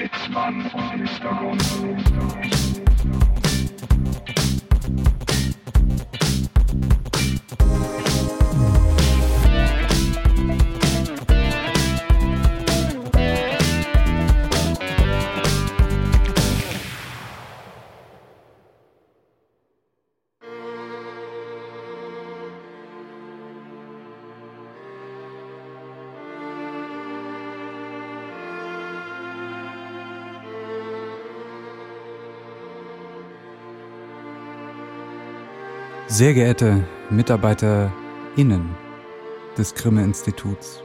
Sitzmann und Mr. Sehr geehrte MitarbeiterInnen des Grimme-Instituts,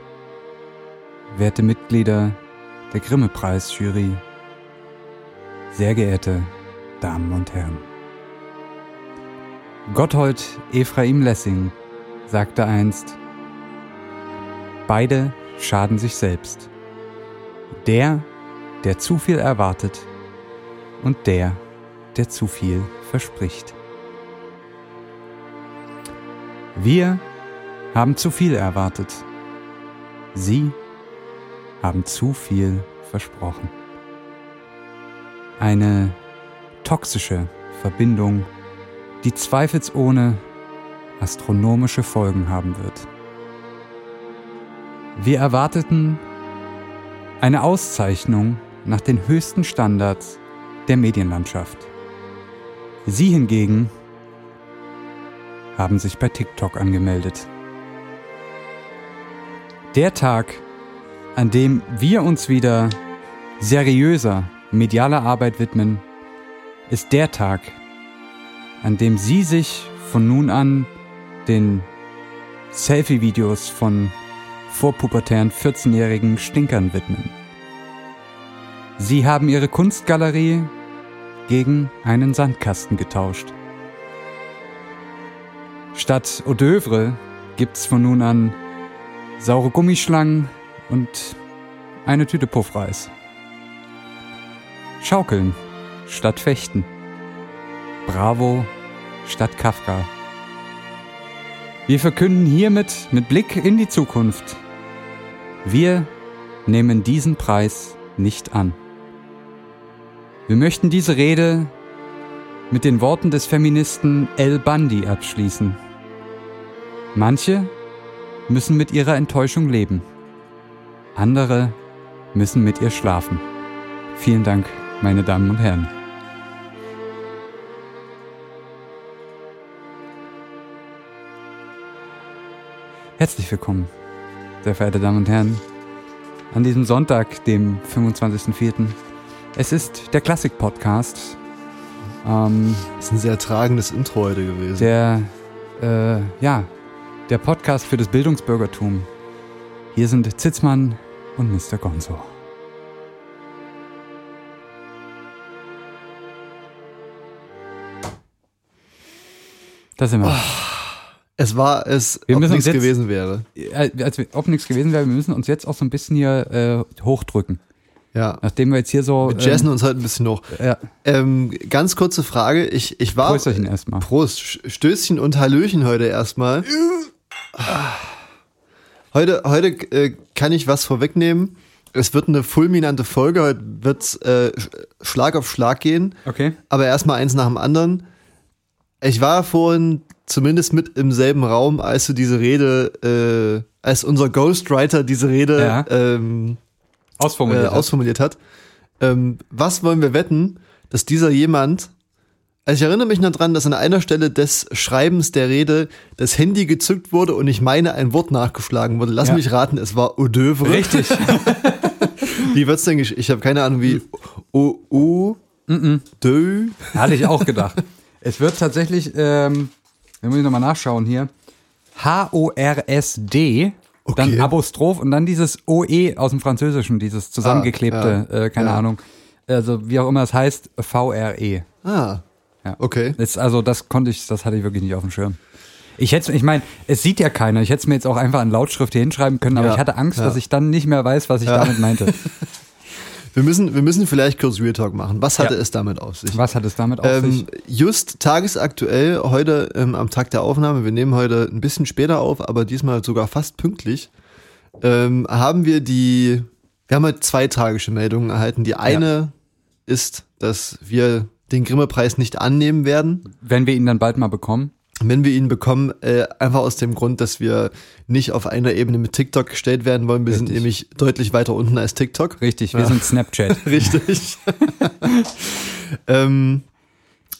werte Mitglieder der Grimme-Preis-Jury, sehr geehrte Damen und Herren. Gotthold Ephraim Lessing sagte einst, beide schaden sich selbst. Der, der zu viel erwartet und der, der zu viel verspricht. Wir haben zu viel erwartet. Sie haben zu viel versprochen. Eine toxische Verbindung, die zweifelsohne astronomische Folgen haben wird. Wir erwarteten eine Auszeichnung nach den höchsten Standards der Medienlandschaft. Sie hingegen haben sich bei TikTok angemeldet. Der Tag, an dem wir uns wieder seriöser medialer Arbeit widmen, ist der Tag, an dem Sie sich von nun an den Selfie-Videos von vorpubertären 14-jährigen Stinkern widmen. Sie haben Ihre Kunstgalerie gegen einen Sandkasten getauscht. Statt Hors d'oeuvre gibt's von nun an saure Gummischlangen und eine Tüte Puffreis. Schaukeln statt Fechten. Bravo statt Kafka. Wir verkünden hiermit mit Blick in die Zukunft. Wir nehmen diesen Preis nicht an. Wir möchten diese Rede mit den Worten des Feministen El Bandi abschließen. Manche müssen mit ihrer Enttäuschung leben. Andere müssen mit ihr schlafen. Vielen Dank, meine Damen und Herren. Herzlich willkommen, sehr verehrte Damen und Herren, an diesem Sonntag, dem 25.04. Es ist der Klassik-Podcast. Ähm, Das ist ein sehr tragendes Intro heute gewesen. der, äh, ja, der Podcast für das Bildungsbürgertum. Hier sind Zitzmann und Mr. Gonzo. Da sind wir. es war es, Wir ob müssen nichts jetzt- gewesen wäre. Äh, Als wir, ob nichts gewesen wäre, wir müssen uns jetzt auch so ein bisschen hier äh, hochdrücken. Ja. Nachdem wir jetzt hier so. Wir jazzen uns heute ein bisschen hoch. ja, Ähm, ganz kurze Frage. Ich, ich war. Prösterchen erstmal. Prost. Stößchen und Hallöchen heute erstmal. Heute, heute äh, kann ich was vorwegnehmen. Es wird eine fulminante Folge. Heute wird äh, Sch- Schlag auf Schlag gehen. Okay. Aber erstmal eins nach dem anderen. Ich war vorhin zumindest mit im selben Raum, als du diese Rede, äh, als unser Ghostwriter diese Rede Ja. ähm, Ausformuliert. äh, ausformuliert hat. Ähm, was wollen wir wetten, dass dieser jemand, also ich erinnere mich noch dran, dass an einer Stelle des Schreibens der Rede das Handy gezückt wurde und ich meine, ein Wort nachgeschlagen wurde. Lass Ja. mich raten, es war Eau d'oeuvre. Richtig. Wie wird's denn gesch Ich habe keine Ahnung, wie O, O, Dö. Hatte ich auch gedacht. Es wird tatsächlich, ähm, wenn wir nochmal nachschauen hier, H-O-R-S-D, dann Okay. Apostroph und dann dieses O-E aus dem Französischen, dieses zusammengeklebte, äh, keine ja. Ahnung. Also wie auch immer es heißt, V-R-E. Ah, Ja. okay. Das, also das konnte ich, das hatte ich wirklich nicht auf dem Schirm. Ich hätte, ich meine, es sieht ja keiner. Ich hätte es mir jetzt auch einfach an Lautschrift hier hinschreiben können, aber Ja, ich hatte Angst, ja. dass ich dann nicht mehr weiß, was ich damit meinte. Wir müssen, wir müssen vielleicht kurz Real Talk machen. Was hatte Ja. es damit auf sich? Was hat es damit auf Ähm, sich? just tagesaktuell, heute ähm, am Tag der Aufnahme, wir nehmen heute ein bisschen später auf, aber diesmal sogar fast pünktlich, ähm, haben wir die Wir haben heute zwei tragische Meldungen erhalten. Die eine ist, dass wir den Grimme-Preis nicht annehmen werden, Wenn wir ihn dann bald mal bekommen. wenn wir ihn bekommen, äh, einfach aus dem Grund, dass wir nicht auf einer Ebene mit TikTok gestellt werden wollen. Wir sind Richtig. nämlich deutlich weiter unten als TikTok. Richtig, wir Ja. sind Snapchat. Richtig. ähm,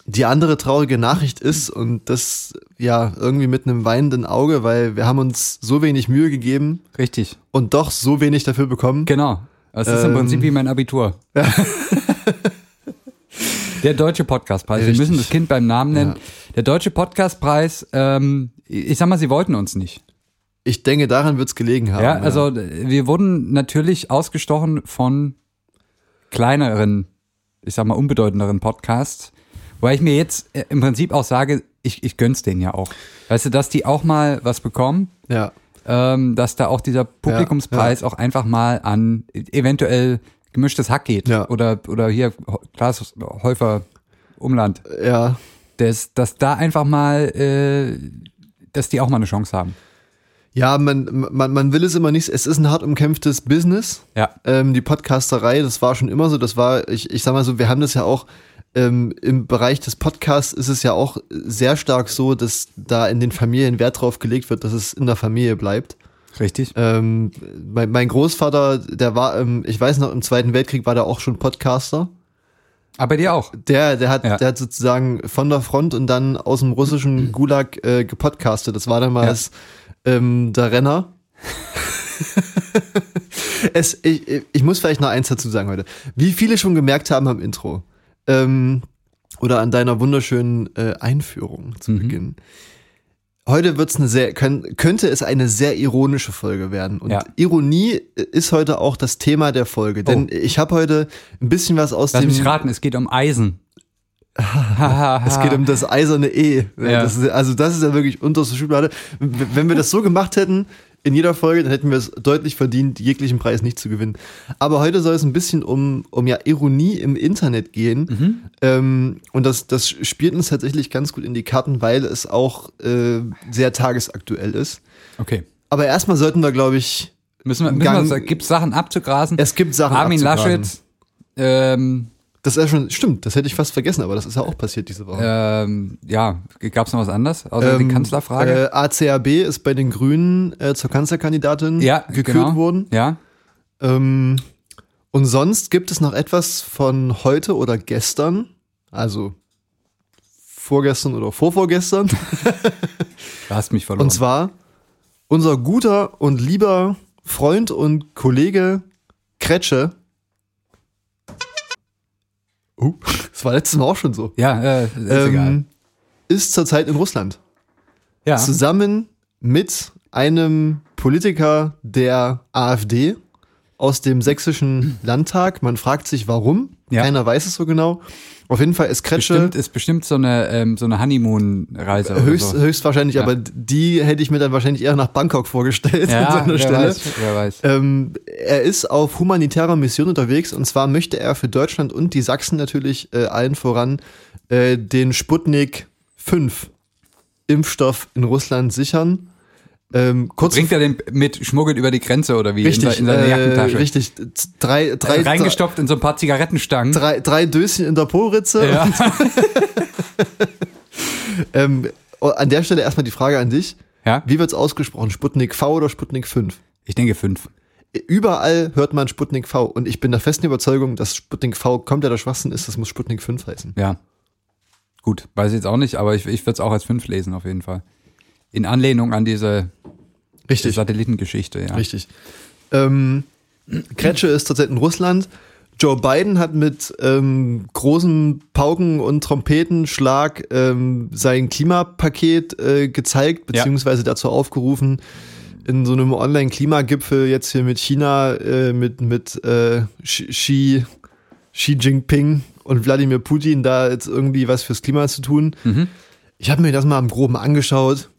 die andere traurige Nachricht ist, und das ja irgendwie mit einem weinenden Auge, weil wir haben uns so wenig Mühe gegeben Richtig. und doch so wenig dafür bekommen. Genau. Das ist im Ähm, Prinzip wie mein Abitur. Der Deutsche Podcastpreis. Wir Richtig. müssen das Kind beim Namen nennen. Ja. Der Deutsche Podcastpreis, ähm, ich sag mal, sie wollten uns nicht. Ich denke, daran wird's gelegen haben. Ja, also äh, wir wurden natürlich ausgestochen von kleineren, ich sag mal, unbedeutenderen Podcasts. Weil ich mir jetzt äh, im Prinzip auch sage, ich, ich gönn's denen ja auch. Weißt du, dass die auch mal was bekommen, ja. ähm, dass da auch dieser Publikumspreis auch einfach mal an eventuell gemischtes Hack geht. Ja. Oder, oder hier Klaas Häufer Umland. Ja, Dass, dass da einfach mal, äh, dass die auch mal eine Chance haben. ja, man, man, man will es immer nicht. Es ist ein hart umkämpftes Business. Ja. Ähm, die Podcasterei, das war schon immer so. Das war, ich, ich sag mal so, wir haben das ja auch ähm, im Bereich des Podcasts ist es ja auch sehr stark so, dass da in den Familien Wert drauf gelegt wird, dass es in der Familie bleibt. Richtig. Ähm, mein, mein Großvater, der war, ähm, ich weiß noch, im Zweiten Weltkrieg war der auch schon Podcaster. Aber bei dir auch. Der, der hat, Ja. der hat sozusagen von der Front und dann aus dem russischen Gulag äh, gepodcastet. Das war damals ähm, der Renner. es, ich, ich muss vielleicht noch eins dazu sagen heute. Wie viele schon gemerkt haben am Intro ähm, oder an deiner wunderschönen äh, Einführung zu Mhm. Beginn. Heute wird's eine sehr, können, könnte es eine sehr ironische Folge werden. Und Ja. Ironie ist heute auch das Thema der Folge. Denn ich habe heute ein bisschen was aus Lass dem. mich raten, es geht um Eisen. Es geht um das eiserne E. Ja. Das ist, also das ist ja wirklich unterste Schublade. Wenn wir das so gemacht hätten in jeder Folge, dann hätten wir es deutlich verdient, jeglichen Preis nicht zu gewinnen. Aber heute soll es ein bisschen um, um ja Ironie im Internet gehen. Mhm. Ähm, und das, das spielt uns tatsächlich ganz gut in die Karten, weil es auch äh, sehr tagesaktuell ist. Okay. Aber erstmal sollten wir, glaube ich, Müssen wir, müssen wir gibt Sachen abzugrasen? es gibt Sachen Armin abzugrasen. Laschet, ähm, Das ist ja schon, stimmt, das hätte ich fast vergessen, aber das ist ja auch passiert diese Woche. ähm, ja, gab's noch was anderes? Außer die Kanzlerfrage? Äh, ACAB ist bei den Grünen äh, zur Kanzlerkandidatin ja, gekürt genau. worden. Ja, Ähm, und sonst gibt es noch etwas von heute oder gestern, also vorgestern oder vorvorgestern. da hast mich verloren. Und zwar unser guter und lieber Freund und Kollege Kretsche. Uh, das war letztes Mal auch schon so. ja, äh, ist egal. Ähm, ist zurzeit in Russland. Ja, zusammen mit einem Politiker der AfD aus dem sächsischen Landtag. Man fragt sich, warum. Ja. Keiner weiß es so genau. Auf jeden Fall ist Kretsche bestimmt, ist bestimmt so eine, ähm, so eine Honeymoon-Reise. höchst, so. höchstwahrscheinlich, Ja. aber die hätte ich mir dann wahrscheinlich eher nach Bangkok vorgestellt an Ja, seiner wer Stelle. weiß, wer weiß. Ähm, er ist auf humanitärer Mission unterwegs und zwar möchte er für Deutschland und die Sachsen natürlich äh, allen voran äh, den Sputnik 5 Impfstoff in Russland sichern. Ähm, kurz Bringt er den mit, schmuggelt über die Grenze oder wie? richtig, in, in seine äh, Jackentasche. richtig, z- drei, drei, Äh, Reingestopft in so ein paar Zigarettenstangen. drei, drei Döschen in der Po-Ritze. Ja. Ähm, oh, an der Stelle erstmal die Frage an dich. ja, Wie wird's ausgesprochen? Sputnik V oder Sputnik 5? ich denke fünf. Überall hört man Sputnik V und ich bin der festen Überzeugung, dass Sputnik V kompletter Schwachsinn ist, das muss Sputnik 5 heißen. Ja. Gut, weiß ich jetzt auch nicht, aber ich, ich würde es auch als fünf lesen, auf jeden Fall. In Anlehnung an diese Richtig. Satellitengeschichte, ja. Richtig. Ähm, Kretsche ist zurzeit in Russland. Joe Biden hat mit ähm, großen Pauken und Trompetenschlag ähm, sein Klimapaket äh, gezeigt, Ja. beziehungsweise dazu aufgerufen, in so einem Online-Klimagipfel jetzt hier mit China, äh, mit, mit äh, Xi, Xi Xi Jinping und Wladimir Putin da jetzt irgendwie was fürs Klima zu tun. Mhm. Ich habe mir das mal im Groben angeschaut.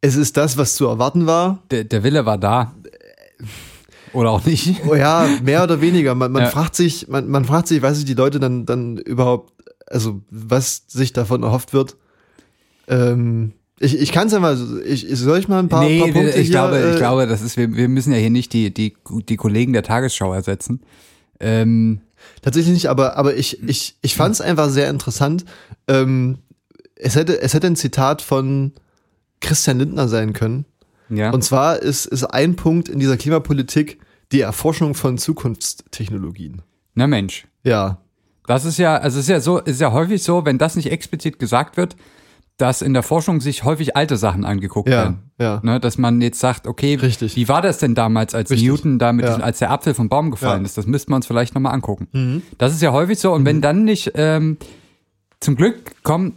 Es ist das, was zu erwarten war. Der, der Wille war da. Oder auch nicht. Oh ja, mehr oder weniger. Man, man Ja. fragt sich, man, man fragt sich, weiß ich, die Leute dann, dann überhaupt, also was sich davon erhofft wird. Ähm, Ich, ich kann es ja mal, ich, soll ich mal ein paar, nee, paar Punkte ich hier, glaube, äh, ich glaube, das ist, wir, wir müssen ja hier nicht die, die, die Kollegen der Tagesschau ersetzen. Ähm, Tatsächlich nicht, aber, aber ich, ich, ich fand es einfach sehr interessant. Ähm, es, hätte, es hätte ein Zitat von Christian Lindner sein können. ja. Und zwar ist, ist ein Punkt in dieser Klimapolitik die Erforschung von Zukunftstechnologien. Na Mensch. Ja. Das ist ja, also es ist ja so, ist ja häufig so, wenn das nicht explizit gesagt wird, dass in der Forschung sich häufig alte Sachen angeguckt Ja, werden. ja. Ne, dass man jetzt sagt, okay, Richtig. wie war das denn damals, als Richtig. Newton da mit Ja. als der Apfel vom Baum gefallen Ja. Mhm. ist? Das müssten wir uns vielleicht nochmal angucken. Das ist ja häufig so. Und wenn dann nicht, ähm, zum Glück kommen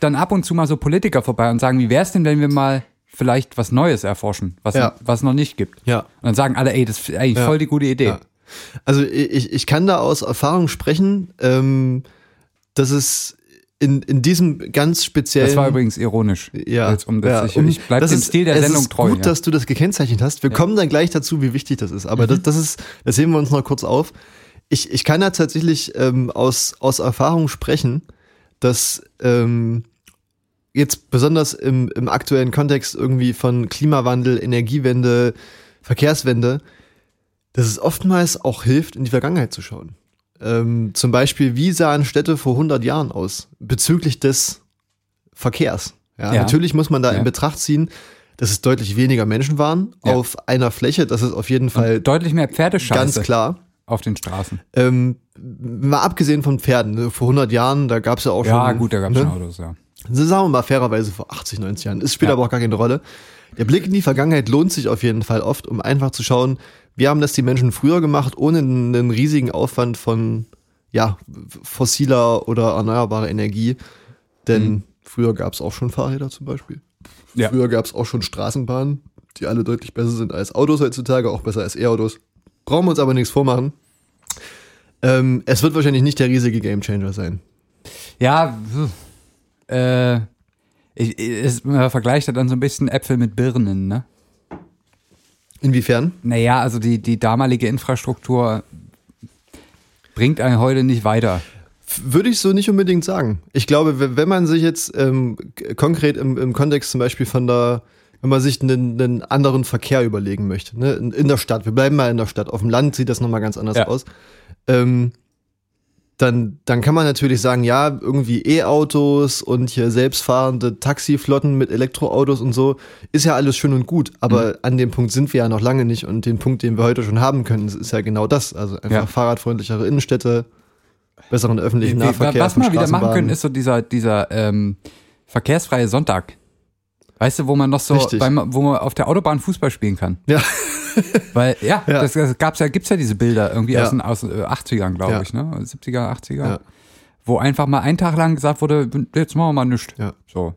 dann ab und zu mal so Politiker vorbei und sagen, wie wäre es denn, wenn wir mal vielleicht was Neues erforschen, was, Ja. was noch nicht gibt? Ja. Und dann sagen alle, ey, das ist eigentlich Ja. voll die gute Idee. Ja. Also ich, ich kann da aus Erfahrung sprechen, ähm, dass es in, in diesem ganz speziellen Das war übrigens ironisch. ja, Jetzt, um das ja, ich, um- ich bleib das dem ist- Stil der es Sendung ist treu. Gut, ja. dass du das gekennzeichnet hast. Wir kommen dann gleich dazu, wie wichtig das ist. Aber Mhm. das, das ist, das heben wir uns noch kurz auf. Ich, ich kann da tatsächlich ähm, aus, aus Erfahrung sprechen, dass ähm, jetzt besonders im, im aktuellen Kontext irgendwie von Klimawandel, Energiewende, Verkehrswende, dass es oftmals auch hilft, in die Vergangenheit zu schauen. Ähm, zum Beispiel, wie sahen Städte vor 100 Jahren aus bezüglich des Verkehrs? Ja, Ja. Natürlich muss man da Ja. in Betracht ziehen, dass es deutlich weniger Menschen waren Ja. auf einer Fläche. Das ist auf jeden Fall Deutlich mehr Pferdescheiße ganz klar. Auf den Straßen. Ähm, mal abgesehen von Pferden. ne, Vor 100 Jahren, da gab es ja auch Ja, schon. gut, da gab es ne? schon Autos, ja. Also sagen wir mal fairerweise vor 80, 90 Jahren. Es spielt Ja. aber auch gar keine Rolle. Der Blick in die Vergangenheit lohnt sich auf jeden Fall oft, um einfach zu schauen, wie haben das die Menschen früher gemacht, ohne einen riesigen Aufwand von ja, fossiler oder erneuerbarer Energie. Denn Mhm. früher gab es auch schon Fahrräder zum Beispiel. Ja. Früher gab es auch schon Straßenbahnen, die alle deutlich besser sind als Autos heutzutage, auch besser als E-Autos. Brauchen wir uns aber nichts vormachen. Ähm, es wird wahrscheinlich nicht der riesige Gamechanger sein. Ja, äh, ich, ich, es, man vergleicht ja dann so ein bisschen Äpfel mit Birnen, ne? Inwiefern? Naja, also die, die damalige Infrastruktur bringt einen heute nicht weiter. Würde ich so nicht unbedingt sagen. Ich glaube, wenn man sich jetzt ähm, konkret im, im Kontext zum Beispiel von der, wenn man sich einen, einen anderen Verkehr überlegen möchte, ne, in, der Stadt, wir bleiben mal in der Stadt, auf dem Land sieht das nochmal ganz anders Ja. aus, ähm, dann, dann kann man natürlich sagen, ja, irgendwie E-Autos und hier selbstfahrende Taxiflotten mit Elektroautos und so, ist ja alles schön und gut, aber Mhm. an dem Punkt sind wir ja noch lange nicht und den Punkt, den wir heute schon haben können, ist ja genau das, also einfach Ja. fahrradfreundlichere Innenstädte, besseren öffentlichen Nahverkehr. Was wir wieder machen können, ist so dieser, dieser ähm, verkehrsfreie Sonntag. Weißt du, wo man noch so, beim, wo man auf der Autobahn Fußball spielen kann. Ja. Weil, ja, Ja. Das, das gab's ja, gibt's ja diese Bilder irgendwie Ja. aus den aus, äh, 80ern, glaube Ja. ich, ne? 70er, 80er. Ja. Wo einfach mal einen Tag lang gesagt wurde, jetzt machen wir mal nichts. Ja. So.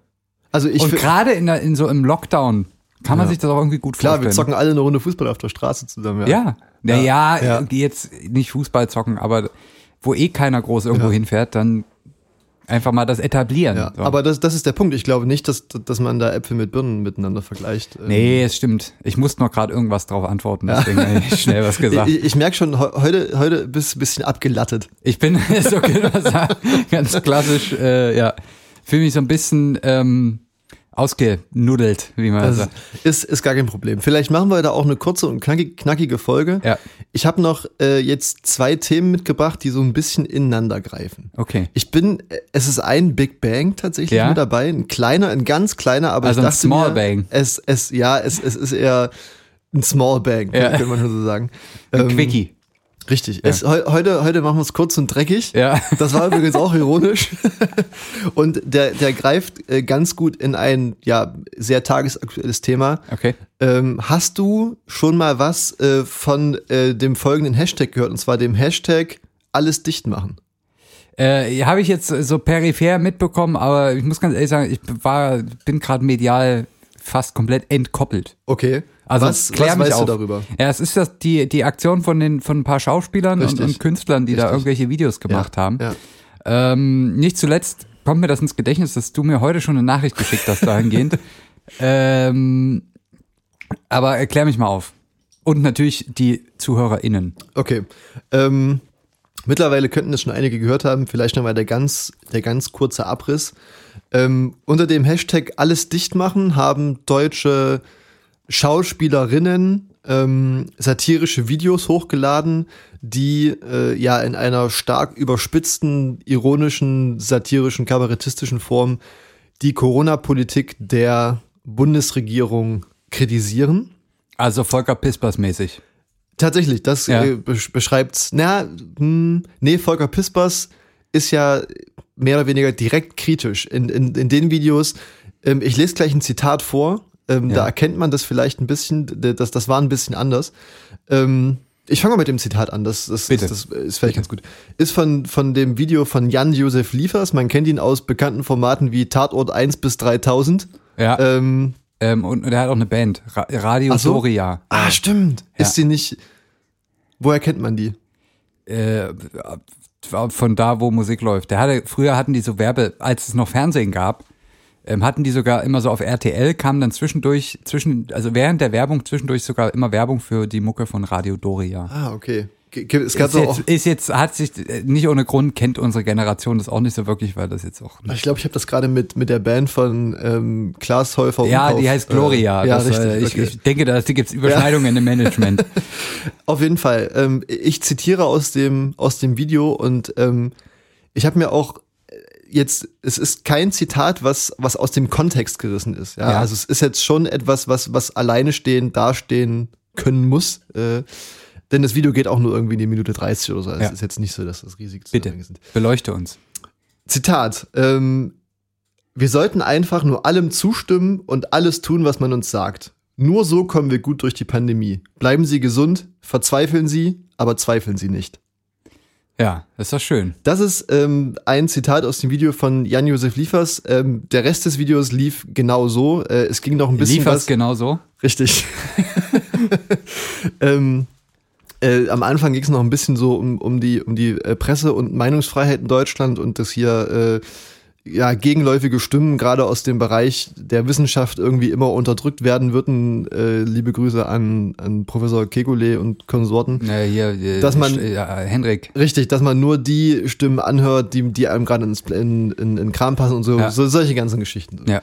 Also ich Und gerade in, der- in so im Lockdown kann man sich das auch irgendwie gut klar, wir vorstellen. zocken alle eine Runde Fußball auf der Straße zusammen. Ja. Naja, Ja. ja. jetzt nicht Fußball zocken, aber wo eh keiner groß irgendwo hinfährt, dann einfach mal das etablieren. Ja, so. aber das, das ist der Punkt. Ich glaube nicht, dass, dass man da Äpfel mit Birnen miteinander vergleicht. Ähm, Nee, es stimmt. Ich musste noch gerade irgendwas drauf antworten, deswegen habe ich schnell was gesagt. Ich, ich merke schon, he- heute, heute bist du ein bisschen abgelattet. Ich bin, ist okay, ganz klassisch, äh, ja, fühle mich so ein bisschen ähm, ausgenuddelt, wie man Das sagt. ist, ist gar kein Problem. Vielleicht machen wir da auch eine kurze und knackig, knackige Folge. Ja, Ich habe noch äh, jetzt zwei Themen mitgebracht, die so ein bisschen ineinander greifen. okay. Ich bin, äh, es ist ein Big Bang tatsächlich Ja? mit dabei, ein kleiner, ein ganz kleiner, aber Also ich ein dachte Small mir, Bang. Es, es, ja, es, es ist eher ein Small Bang, Ja. könnte man so sagen. Ein Ähm, Quickie. Richtig. Es, heu, heute, heute machen wir es kurz und dreckig. Ja. Das war übrigens auch ironisch. Und der, der greift äh, ganz gut in ein ja sehr tagesaktuelles Thema. Okay. Ähm, hast du schon mal was äh, von äh, dem folgenden Hashtag gehört? Und zwar dem Hashtag alles dicht machen. Äh, habe ich jetzt so peripher mitbekommen, aber ich muss ganz ehrlich sagen, ich war, bin gerade medial fast komplett entkoppelt. Okay. Also was, klär was mich weißt auf. du darüber? Ja, es ist das die, die Aktion von den von ein paar Schauspielern und, und Künstlern, die da Richtig. irgendwelche Videos gemacht haben. Ja. Ähm, nicht zuletzt kommt mir das ins Gedächtnis, dass du mir heute schon eine Nachricht geschickt hast dahingehend. ähm, aber erklär mich mal auf. Und natürlich die ZuhörerInnen. Okay. Ähm, Mittlerweile könnten es schon einige gehört haben, vielleicht nochmal der ganz, der ganz kurze Abriss. Ähm, unter dem Hashtag alles dicht machen haben deutsche Schauspielerinnen ähm, satirische Videos hochgeladen, die äh, ja in einer stark überspitzten, ironischen, satirischen, kabarettistischen Form die Corona-Politik der Bundesregierung kritisieren. Also Volker Pispers mäßig. Tatsächlich, das Ja. äh, besch beschreibt's. Na, hm, nee, Volker Pispers ist ja mehr oder weniger direkt kritisch in, in, in den Videos. Ähm, ich lese gleich ein Zitat vor. Ähm, Ja. Da erkennt man das vielleicht ein bisschen, das, das war ein bisschen anders. Ähm, ich fange mal mit dem Zitat an, das, das, Bitte. das, das ist vielleicht ganz gut. Ist von, von dem Video von Jan-Josef Liefers. Man kennt ihn aus bekannten Formaten wie Tatort 1 bis 3000. Ja. Ähm, Ähm, und, und er hat auch eine Band. Ra Radio so. Doria. ah, stimmt. Ja. Ist sie nicht. Woher kennt man die? äh, von da, wo Musik läuft. Der hatte, früher hatten die so Werbe, als es noch Fernsehen gab, ähm, hatten die sogar immer so auf RTL, kam dann zwischendurch, zwischen, also während der Werbung zwischendurch sogar immer Werbung für die Mucke von Radio Doria. Ah, okay. Es gab Ist jetzt, auch. ist jetzt, hat sich, äh, nicht ohne Grund kennt unsere Generation das auch nicht so wirklich, weil das jetzt auch. Ich glaube, ich habe das gerade mit, mit der Band von ähm, Klaas Häufer Ja, die heißt Gloria. Äh, ja, das, richtig. äh, ich, okay. ich denke, da gibt's Überschneidungen im Management. Auf jeden Fall. Ähm, ich zitiere aus dem, aus dem Video und ähm, ich habe mir auch äh, jetzt, es ist kein Zitat, was, was aus dem Kontext gerissen ist. Ja? Ja. Also es ist jetzt schon etwas, was, was alleine stehen, dastehen können muss. Äh, denn das Video geht auch nur irgendwie eine Minute 30 oder so. Also Ja. Es ist jetzt nicht so, dass das riesig Bitte, sind. beleuchte uns. Zitat. Ähm, wir sollten einfach nur allem zustimmen und alles tun, was man uns sagt. Nur so kommen wir gut durch die Pandemie. Bleiben Sie gesund, verzweifeln Sie, aber zweifeln Sie nicht. Ja, das ist doch schön. Das ist ähm, ein Zitat aus dem Video von Jan-Josef Liefers. Ähm, der Rest des Videos lief genau so. Äh, es ging noch ein bisschen Liefers was. genauso. Richtig. ähm, äh, am Anfang ging es noch ein bisschen so um, um die, um die äh, Presse- und Meinungsfreiheit in Deutschland und dass hier äh, ja, gegenläufige Stimmen gerade aus dem Bereich der Wissenschaft irgendwie immer unterdrückt werden würden. Äh, liebe Grüße an, an Professor Kekulé und Konsorten. Ja, hier, äh, Dass man- ja, Hendrik. Richtig, dass man nur die Stimmen anhört, die, die einem gerade ins- in, in, in Kram passen und so, Ja. so solche ganzen Geschichten. Ja.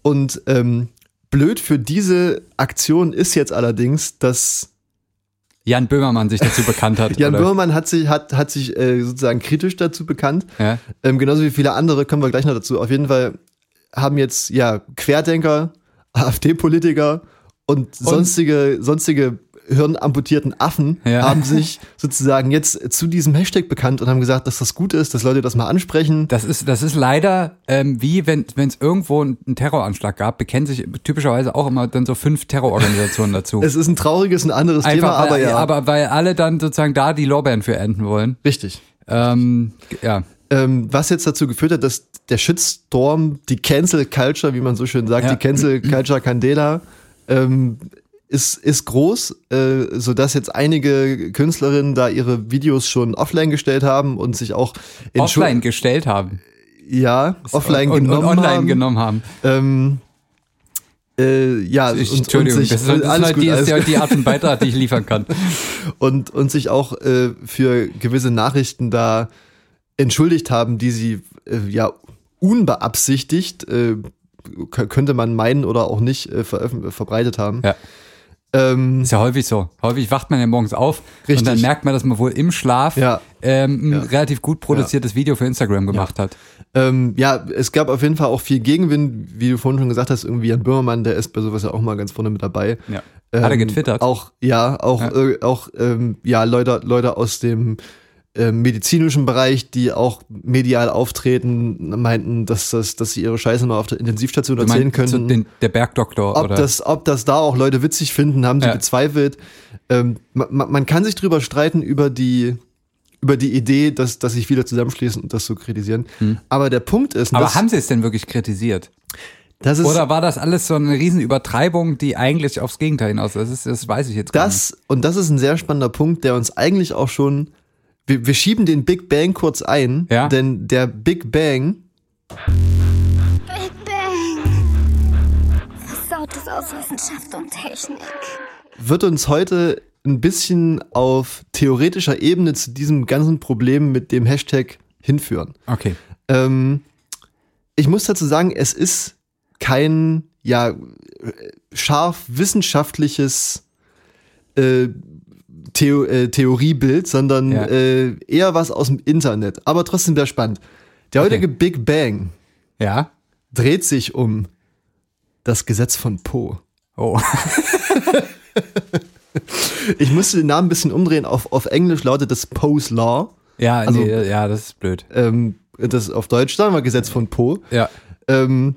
Und ähm, blöd für diese Aktion ist jetzt allerdings, dass Jan Böhmermann sich dazu bekannt hat. Jan oder? Böhmermann hat sich, hat, hat sich äh, sozusagen kritisch dazu bekannt. Ja. Ähm, genauso wie viele andere, kommen wir gleich noch dazu. Auf jeden Fall haben jetzt ja Querdenker, AfD-Politiker und sonstige, sonstige hirnamputierten Affen Ja. haben sich sozusagen jetzt zu diesem Hashtag bekannt und haben gesagt, dass das gut ist, dass Leute das mal ansprechen. Das ist, das ist leider ähm, wie wenn es irgendwo einen Terroranschlag gab, bekennen sich typischerweise auch immer dann so fünf Terrororganisationen dazu. Es ist ein trauriges, ein anderes Thema, Einfach, aber weil, ja. aber weil alle dann sozusagen da die Lorbeeren für ernten wollen. richtig. Ähm, ja, Ähm, was jetzt dazu geführt hat, dass der Shitstorm, die Cancel Culture, wie man so schön sagt, Ja. die Cancel Culture Candela, ähm, ist, ist groß, äh, so dass jetzt einige Künstlerinnen da ihre Videos schon offline gestellt haben und sich auch in offline gestellt haben. ja, offline und, genommen und online haben. genommen haben. Ähm, äh, ja, Ich, und, Entschuldigung, und sich, das ist, alles halt gut, die, alles ist gut. die Art von Beitrag, die ich liefern kann. und, und sich auch äh, für gewisse Nachrichten da entschuldigt haben, die sie äh, ja unbeabsichtigt, äh, könnte man meinen oder auch nicht, äh, verbreitet haben. Ja. Ähm, Ist ja häufig so. Häufig wacht man ja morgens auf Richtig. und dann merkt man, dass man wohl im Schlaf Ja. ähm, ein Ja. relativ gut produziertes Video für Instagram gemacht hat. ähm, ja, es gab auf jeden Fall auch viel Gegenwind, wie du vorhin schon gesagt hast, irgendwie Jan Böhmermann, der ist bei sowas ja auch mal ganz vorne mit dabei. Ja. Hat er Ähm, getwittert? Auch, ja, auch, Ja. Äh, auch ähm, ja, Leute, Leute aus dem ähm, medizinischen Bereich, die auch medial auftreten, meinten, dass, das, dass sie ihre Scheiße mal auf der Intensivstation Du erzählen könnten. den, der Bergdoktor ob, oder das, ob das da auch Leute witzig finden, haben sie Ja. bezweifelt. Ähm, man, man kann sich drüber streiten über die, über die Idee, dass, dass sich viele zusammenschließen und das so kritisieren. Aber der Punkt ist, Hm. Aber das, haben sie es denn wirklich kritisiert? das ist Oder war das alles so eine Riesenübertreibung, die eigentlich aufs Gegenteil hinaus? Das ist, das weiß ich jetzt gar nicht. das, und das ist ein sehr spannender Punkt, der uns eigentlich auch schon, wir, wir schieben den Big Bang kurz ein, Ja. denn der Big Bang, Big Bang. Versautes aus Wissenschaft und Technik. wird uns heute ein bisschen auf theoretischer Ebene zu diesem ganzen Problem mit dem Hashtag hinführen. Okay. Ähm, ich muss dazu sagen, es ist kein ja scharf wissenschaftliches äh, Theo äh, Theoriebild, sondern Ja. äh, eher was aus dem Internet. Aber trotzdem sehr spannend. Der heutige Big Bang Ja. dreht sich um das Gesetz von Poe. Oh. Ich musste den Namen ein bisschen umdrehen. Auf, auf Englisch lautet das Poe's Law. Ja, Also- nee, ja, das ist blöd. Ähm, das auf Deutsch sagen wir Gesetz von Poe. Ja. Ähm,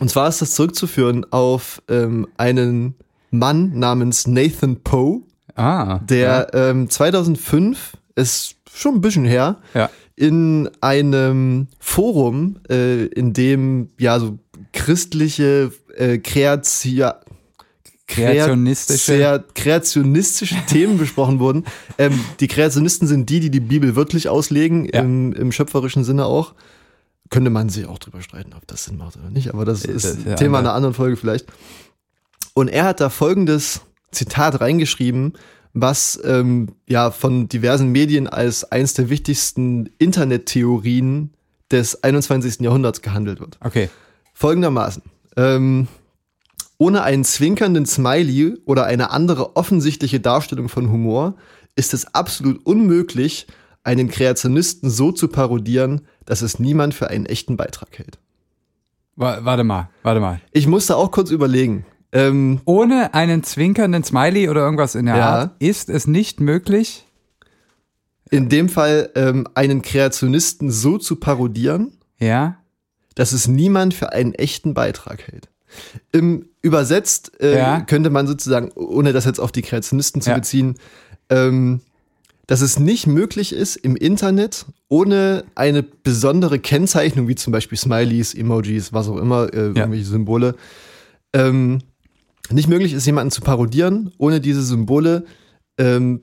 und zwar ist das zurückzuführen auf ähm, einen Mann namens Nathan Poe, Ah. der ähm, 2005, ist schon ein bisschen her, Ja. in einem Forum, äh, in dem ja so christliche äh, Kreation Kreationistische. kreationistische Themen besprochen wurden. Ähm, die Kreationisten sind die, die die Bibel wörtlich auslegen, Ja. im, im schöpferischen Sinne auch. Könnte man sich auch drüber streiten, ob das Sinn macht oder nicht, aber das ist das ja Thema andere- einer anderen Folge vielleicht. Und er hat da folgendes Zitat reingeschrieben, was ähm, ja von diversen Medien als eins der wichtigsten Internettheorien des 21. Jahrhunderts gehandelt wird Okay. folgendermaßen. Ähm, ohne einen zwinkernden Smiley oder eine andere offensichtliche Darstellung von Humor ist es absolut unmöglich, einen Kreationisten so zu parodieren, dass es niemand für einen echten Beitrag hält. Wa- Warte mal, warte mal. Ich musste auch kurz überlegen. Ähm, Ohne einen zwinkernden Smiley oder irgendwas in der Ja. Art ist es nicht möglich. in dem Fall ähm, einen Kreationisten so zu parodieren, Ja. dass es niemand für einen echten Beitrag hält. Im übersetzt äh, Ja. könnte man sozusagen, ohne das jetzt auf die Kreationisten zu Ja. beziehen, ähm, dass es nicht möglich ist, im Internet ohne eine besondere Kennzeichnung, wie zum Beispiel Smileys, Emojis, was auch immer, äh, irgendwelche Symbole, ähm, nicht möglich ist, jemanden zu parodieren, ohne diese Symbole, ähm,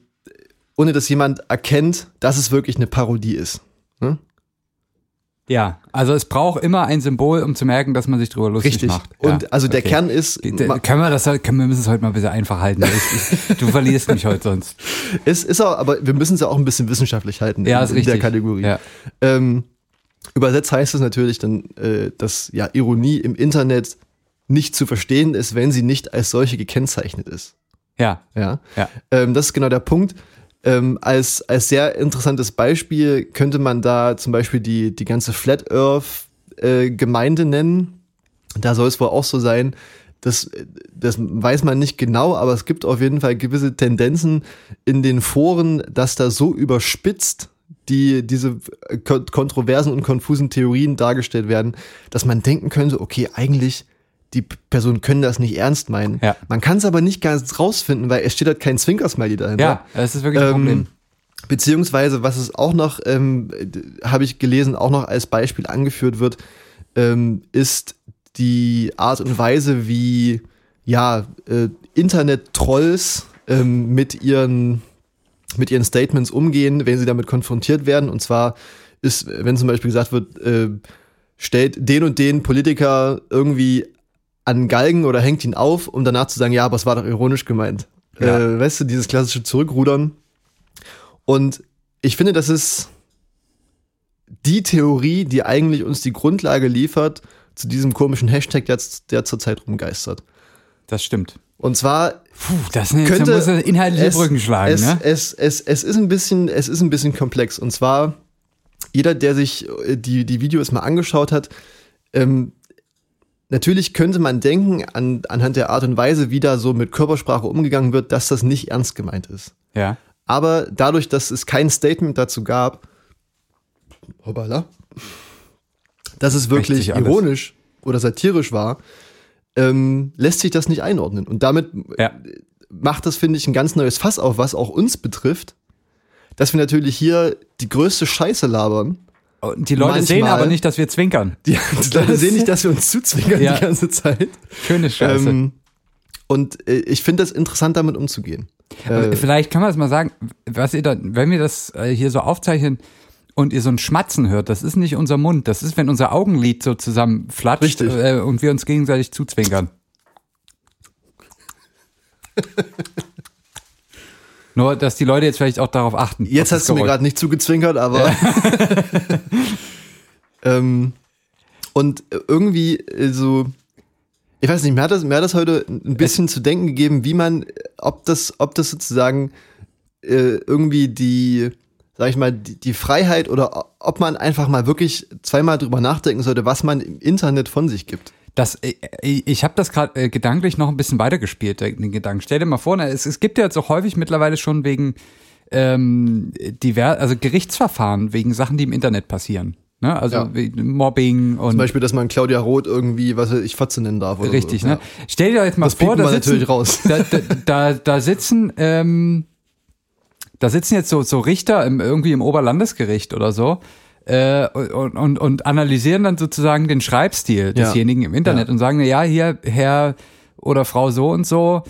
ohne dass jemand erkennt, dass es wirklich eine Parodie ist. Ne? Ja. Also es braucht immer ein Symbol, um zu merken, dass man sich drüber lustig Richtig. macht. Ja, Und also der okay. Kern ist, Können wir das, können wir müssen es heute mal ein bisschen einfach halten. Ich, du verlierst mich heute sonst. Es ist auch, aber wir müssen es ja auch ein bisschen wissenschaftlich halten Ja, in, ist in richtig. der Kategorie. Ja. Ähm, übersetzt heißt es natürlich dann, äh, dass ja Ironie im Internet nicht zu verstehen ist, wenn sie nicht als solche gekennzeichnet ist. Ja. Ja, Ja. ähm, das ist genau der Punkt. Ähm, als, als sehr interessantes Beispiel könnte man da zum Beispiel die, die ganze Flat Earth äh, Gemeinde nennen. Da soll es wohl auch so sein, das, das weiß man nicht genau, aber es gibt auf jeden Fall gewisse Tendenzen in den Foren, dass da so überspitzt die, diese ko- kontroversen und konfusen Theorien dargestellt werden, dass man denken könnte, okay, eigentlich die Personen können das nicht ernst meinen. Ja. Man kann es aber nicht ganz rausfinden, weil es steht halt kein Zwinkersmiley dahinter. Ja, das ist wirklich ein Ähm, Problem. Beziehungsweise, was es auch noch, ähm, habe ich gelesen, auch noch als Beispiel angeführt wird, ähm, ist die Art und Weise, wie ja, äh, Internet-Trolls ähm, mit ihren mit ihren Statements umgehen, wenn sie damit konfrontiert werden. Und zwar ist, wenn zum Beispiel gesagt wird, äh, stellt den und den Politiker irgendwie an Galgen oder hängt ihn auf, um danach zu sagen, ja, aber es war doch ironisch gemeint. Ja. Äh, weißt du, dieses klassische Zurückrudern. Und ich finde, das ist die Theorie, die eigentlich uns die Grundlage liefert zu diesem komischen Hashtag, der, der zurzeit rumgeistert. Das stimmt. Und zwar Puh, das jetzt, könnte muss er inhaltliche es, Brücken schlagen, es, ne? es, es, es, ist ein bisschen, es ist ein bisschen komplex. Und zwar, jeder, der sich äh, die, die Videos mal angeschaut hat, ähm, natürlich könnte man denken, an, anhand der Art und Weise, wie da so mit Körpersprache umgegangen wird, dass das nicht ernst gemeint ist. Ja. Aber dadurch, dass es kein Statement dazu gab, hoppala, dass es wirklich ironisch oder satirisch war, ähm, lässt sich das nicht einordnen. Und damit Ja. macht das, finde ich, ein ganz neues Fass auf, was auch uns betrifft, dass wir natürlich hier die größte Scheiße labern. Die Leute Manchmal- sehen aber nicht, dass wir zwinkern. Die, die Leute sehen nicht, dass wir uns zuzwingern Ja. die ganze Zeit. Schöne Scheiße. Ähm, und äh, ich finde das interessant, damit umzugehen. Äh, Vielleicht kann man es mal sagen, was ihr da, wenn wir das äh, hier so aufzeichnen und ihr so ein Schmatzen hört, das ist nicht unser Mund, das ist, wenn unser Augenlid so zusammen flatscht äh, und wir uns gegenseitig zuzwinkern. Nur, dass die Leute jetzt vielleicht auch darauf achten. Jetzt hast du mir gerade nicht zugezwinkert, aber. ähm, und irgendwie so, ich weiß nicht, mir hat das, mir hat das heute ein bisschen zu denken gegeben, wie man, ob das, ob das sozusagen äh, irgendwie die, sag ich mal, die, die Freiheit oder ob man einfach mal wirklich zweimal drüber nachdenken sollte, was man im Internet von sich gibt. Das, äh, ich habe das gerade äh, gedanklich noch ein bisschen weitergespielt, äh, den Gedanken. Stell dir mal vor, es, es gibt ja jetzt auch häufig mittlerweile schon wegen ähm, diver also Gerichtsverfahren wegen Sachen, die im Internet passieren. Ne? Also Ja. Mobbing und Zum Beispiel, dass man Claudia Roth irgendwie, was ich Fotze nennen darf. Oder richtig. so. Ne? Stell dir jetzt mal Das vor, da sitzen. Da, da, da, da sitzen ähm, da sitzen jetzt so, so Richter im, irgendwie im Oberlandesgericht oder so äh, und, und, und analysieren dann sozusagen den Schreibstil desjenigen im Internet und sagen, ja, hier, Herr oder Frau so und so,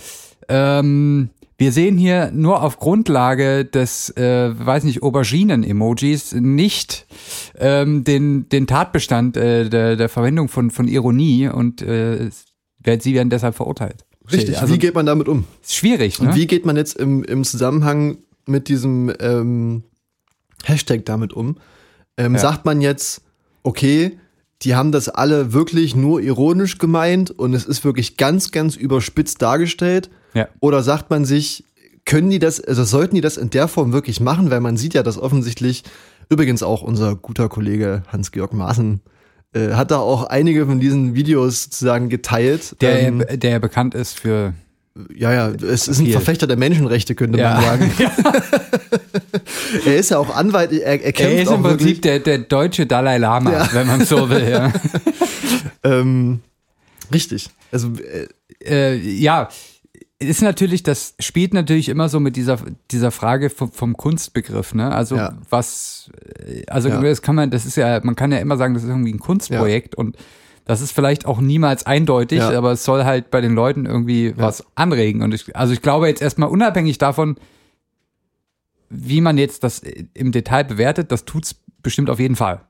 ähm, wir sehen hier nur auf Grundlage des, äh, weiß nicht, Auberginen-Emojis nicht ähm, den, den Tatbestand äh, der, der Verwendung von, von Ironie und äh, sie werden deshalb verurteilt. Richtig. Also, wie geht man damit um? ist schwierig, Und ne? wie geht man jetzt im, im Zusammenhang mit diesem ähm, Hashtag damit um? Ähm, Ja. Sagt man jetzt, okay, die haben das alle wirklich nur ironisch gemeint und es ist wirklich ganz, ganz überspitzt dargestellt? Ja. Oder sagt man sich, können die das, also sollten die das in der Form wirklich machen? Weil man sieht ja, dass offensichtlich, übrigens auch unser guter Kollege Hans-Georg Maaßen, äh, hat da auch einige von diesen Videos sozusagen geteilt. der, ähm, der bekannt ist für ja, ja, es ist ein. Verfechter der Menschenrechte, könnte Ja. man sagen. er ist ja auch Anwalt, er, er kämpft er ist auch im. Prinzip der, der deutsche Dalai Lama, Ja. wenn man so will. Ja, Ähm, richtig. Also, äh, äh, ja ist natürlich, das spielt natürlich immer so mit dieser, dieser Frage vom, vom Kunstbegriff, ne? Also was, äh, also das kann man, das ist ja, man kann ja immer sagen, das ist irgendwie ein Kunstprojekt und das ist vielleicht auch niemals eindeutig, Ja. aber es soll halt bei den Leuten irgendwie was anregen. Und ich, also ich glaube jetzt erstmal unabhängig davon, wie man jetzt das im Detail bewertet, das tut's bestimmt auf jeden Fall.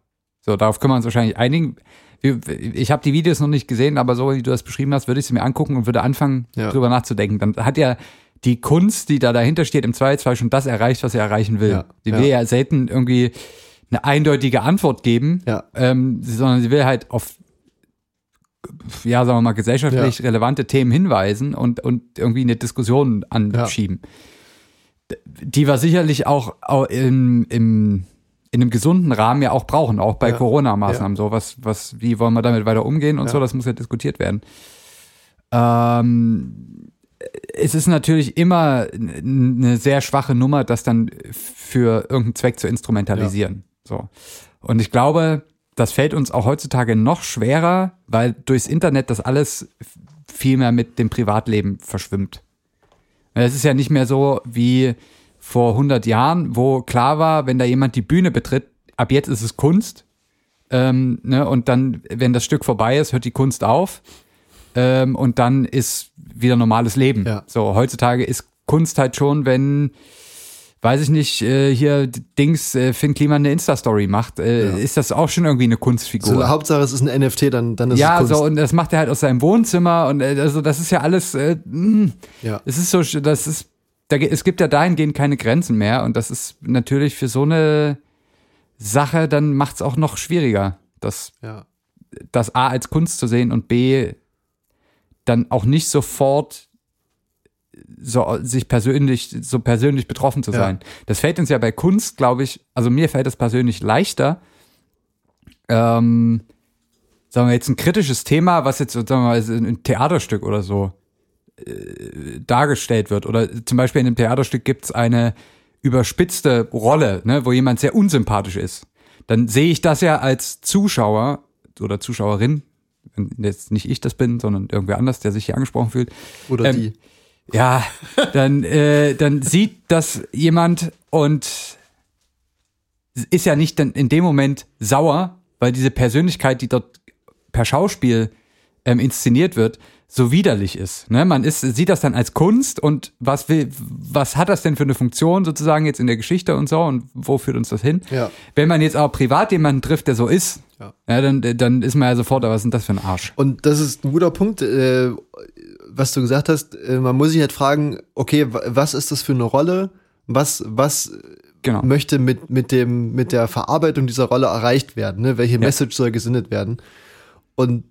So, darauf können wir uns wahrscheinlich einigen. Ich habe die Videos noch nicht gesehen, aber so wie du das beschrieben hast, würde ich sie mir angucken und würde anfangen, Ja. drüber nachzudenken. Dann hat ja die Kunst, die da dahinter steht, im Zweifelsfall schon das erreicht, was er erreichen will. Ja, Sie ja. will ja selten irgendwie eine eindeutige Antwort geben, Ja. ähm, sondern sie will halt auf ja, sagen wir mal, gesellschaftlich relevante Themen hinweisen und, und irgendwie eine Diskussion anschieben. D- Die wir sicherlich auch, auch im, im, in einem gesunden Rahmen ja auch brauchen, auch bei Ja. Corona-Maßnahmen. So, was, was, wie wollen wir damit weiter umgehen und Ja. so, das muss ja diskutiert werden. Ähm, es ist natürlich immer eine sehr schwache Nummer, das dann für irgendeinen Zweck zu instrumentalisieren. So. Und ich glaube, das fällt uns auch heutzutage noch schwerer, weil durchs Internet das alles viel mehr mit dem Privatleben verschwimmt. Es ist ja nicht mehr so wie vor 100 Jahren, wo klar war, wenn da jemand die Bühne betritt, ab jetzt ist es Kunst. Ähm, ne, und dann, wenn das Stück vorbei ist, hört die Kunst auf. Ähm, und dann ist wieder normales Leben. Ja. So, heutzutage ist Kunst halt schon, wenn, weiß ich nicht, äh, hier Dings, äh, Finn Kliman eine Insta-Story macht, äh, Ja. ist das auch schon irgendwie eine Kunstfigur. so, Hauptsache es ist ein NFT, dann, dann ist ja, es Kunst. so, und das macht er halt aus seinem Wohnzimmer und äh, also das ist ja alles, äh, mh, ja. es ist so, das ist, da, es gibt ja dahingehend keine Grenzen mehr und das ist natürlich für so eine Sache, dann macht es auch noch schwieriger, das, ja. das A als Kunst zu sehen und B dann auch nicht sofort so sich persönlich, so persönlich betroffen zu Ja. sein. Das fällt uns ja bei Kunst, glaube ich, also mir fällt es persönlich leichter, ähm, sagen wir jetzt ein kritisches Thema, was jetzt sagen wir mal ein Theaterstück oder so äh, dargestellt wird. Oder zum Beispiel in einem Theaterstück gibt es eine überspitzte Rolle, ne, wo jemand sehr unsympathisch ist. Dann sehe ich das ja als Zuschauer oder Zuschauerin, wenn jetzt nicht ich das bin, sondern irgendwer anders, der sich hier angesprochen fühlt, Oder Ähm, die. Ja, dann, äh, dann sieht das jemand und ist ja nicht dann in dem Moment sauer, weil diese Persönlichkeit, die dort per Schauspiel ähm, inszeniert wird, so widerlich ist. Ne? Man ist, sieht das dann als Kunst und was will, was hat das denn für eine Funktion sozusagen jetzt in der Geschichte und so und wo führt uns das hin? Ja. Wenn man jetzt auch privat jemanden trifft, der so ist, Ja. ja. dann, dann ist man ja sofort, was ist denn das für ein Arsch? Und das ist ein guter Punkt, äh, was du gesagt hast. Äh, man muss sich halt fragen, okay, wa- was ist das für eine Rolle? Was, was Genau. möchte mit, mit, dem, mit der Verarbeitung dieser Rolle erreicht werden? Ne? Welche Message soll gesendet werden? Und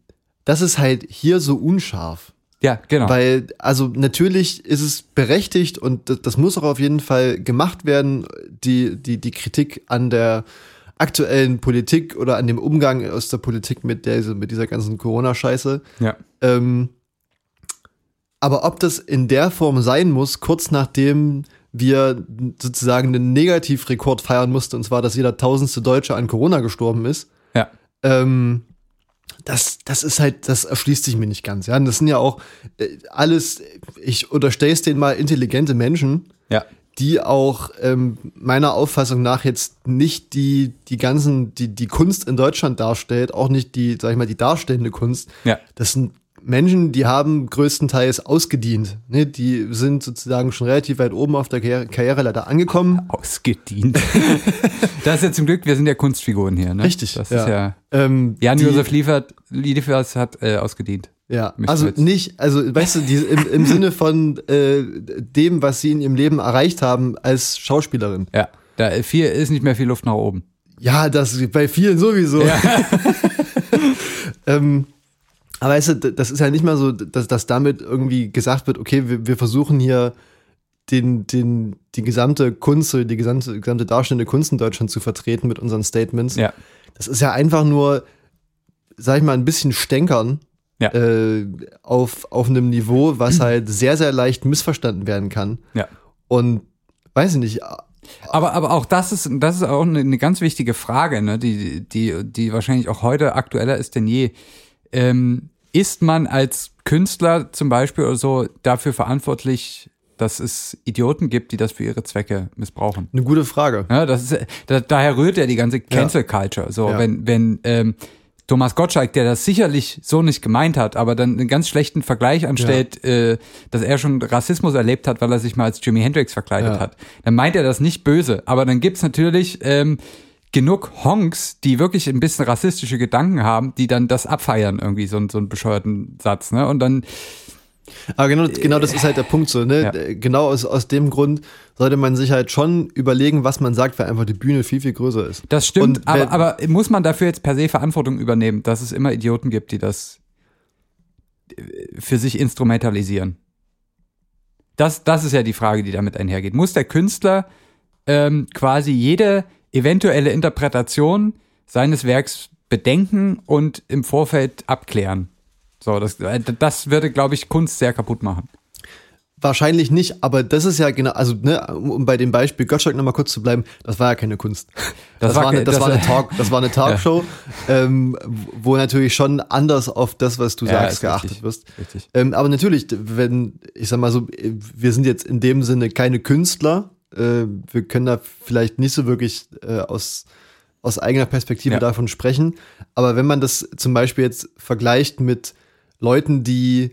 das ist halt hier so unscharf. Ja, genau. Weil, also natürlich ist es berechtigt und das, das muss auch auf jeden Fall gemacht werden, die, die, die Kritik an der aktuellen Politik oder an dem Umgang aus der Politik mit, der, mit dieser ganzen Corona-Scheiße. ja. Ähm, aber ob das in der Form sein muss, kurz nachdem wir sozusagen einen Negativrekord feiern mussten, und zwar, dass jeder tausendste Deutsche an Corona gestorben ist, Ja. ähm, das, das ist halt, das erschließt sich mir nicht ganz. Ja, und das sind ja auch äh, alles, ich unterstelle es denen mal intelligente Menschen, Ja. die auch ähm, meiner Auffassung nach jetzt nicht die, die ganzen, die, die Kunst in Deutschland darstellt, auch nicht die, sag ich mal, die darstellende Kunst. Ja. Das sind Menschen, die haben größtenteils ausgedient. Ne? Die sind sozusagen schon relativ weit oben auf der Karriere Karriereleiter angekommen. Ausgedient. das ist ja zum Glück, wir sind ja Kunstfiguren hier, ne? Richtig, Das ja. ist ja. Ähm, Jan-Josef Liefert, Liefers hat äh, ausgedient. Ja, also nicht, also weißt du, die, im, im Sinne von äh, dem, was sie in ihrem Leben erreicht haben als Schauspielerin. Ja. Da viel ist nicht mehr viel Luft nach oben. Ja, das bei vielen sowieso. ähm, aber weißt du, das ist ja nicht mal so, dass, dass damit irgendwie gesagt wird, okay, wir, wir versuchen hier den, den, die gesamte Kunst die gesamte, gesamte darstellende Kunst in Deutschland zu vertreten mit unseren Statements. Ja. Das ist ja einfach nur, sag ich mal, ein bisschen stänkern Ja. äh, auf, auf einem Niveau, was halt sehr, sehr leicht missverstanden werden kann. Ja. Und weiß ich nicht, Aber, aber auch das ist, das ist auch eine, eine ganz wichtige Frage, ne, die, die, die wahrscheinlich auch heute aktueller ist denn je. Ähm, ist man als Künstler zum Beispiel oder so dafür verantwortlich, dass es Idioten gibt, die das für ihre Zwecke missbrauchen? eine gute Frage. Ja, das ist, da, daher rührt ja die ganze Cancel Culture. So, Ja. wenn, wenn ähm, Thomas Gottschalk, der das sicherlich so nicht gemeint hat, aber dann einen ganz schlechten Vergleich anstellt, äh, dass er schon Rassismus erlebt hat, weil er sich mal als Jimi Hendrix verkleidet Ja. hat, dann meint er das nicht böse. Aber dann gibt's natürlich ähm, genug Honks, die wirklich ein bisschen rassistische Gedanken haben, die dann das abfeiern, irgendwie, so, einen- so einen bescheuerten Satz. Ne? Und dann Aber genau, genau das ist halt der Punkt so, ne? Ja. Genau aus, aus dem Grund sollte man sich halt schon überlegen, was man sagt, weil einfach die Bühne viel, viel größer ist. Das stimmt, Und aber, aber muss man dafür jetzt per se Verantwortung übernehmen, dass es immer Idioten gibt, die das äh, für sich instrumentalisieren? Das, das ist ja die Frage, die damit einhergeht. Muss der Künstler ähm, quasi jede eventuelle Interpretation seines Werks bedenken und im Vorfeld abklären? So, das, äh, das würde, glaube ich, Kunst sehr kaputt machen. Wahrscheinlich nicht, aber das ist ja genau, also ne, um bei dem Beispiel Gottschalk nochmal kurz zu bleiben, das war ja keine Kunst. Das, war war, eine, das, das war eine Talk, das war eine Talkshow, ähm, wo natürlich schon anders auf das, was du Ja, sagst, geachtet richtig. wirst. Richtig. Ähm, aber natürlich, wenn, ich sag mal so, wir sind jetzt in dem Sinne keine Künstler, äh, wir können da vielleicht nicht so wirklich äh, aus, aus eigener Perspektive Ja. davon sprechen. Aber wenn man das zum Beispiel jetzt vergleicht mit Leuten, die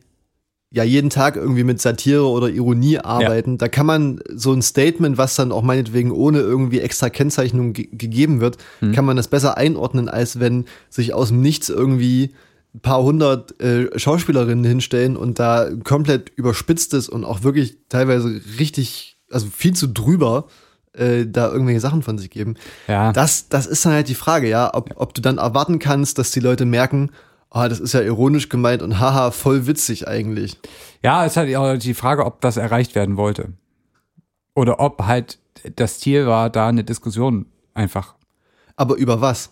ja jeden Tag irgendwie mit Satire oder Ironie arbeiten, da kann man so ein Statement, was dann auch meinetwegen ohne irgendwie extra Kennzeichnung ge gegeben wird, Mhm. kann man das besser einordnen, als wenn sich aus dem Nichts irgendwie ein paar hundert äh, Schauspielerinnen hinstellen und da komplett überspitztes und auch wirklich teilweise richtig, also viel zu drüber äh, da irgendwelche Sachen von sich geben. Ja. Das, das ist dann halt die Frage, ja, ob, ob du dann erwarten kannst, dass die Leute merken, ah, das ist ja ironisch gemeint und haha, voll witzig eigentlich. Ja, es ist halt auch die Frage, ob das erreicht werden wollte. Oder ob halt das Ziel war, da eine Diskussion einfach Aber über was?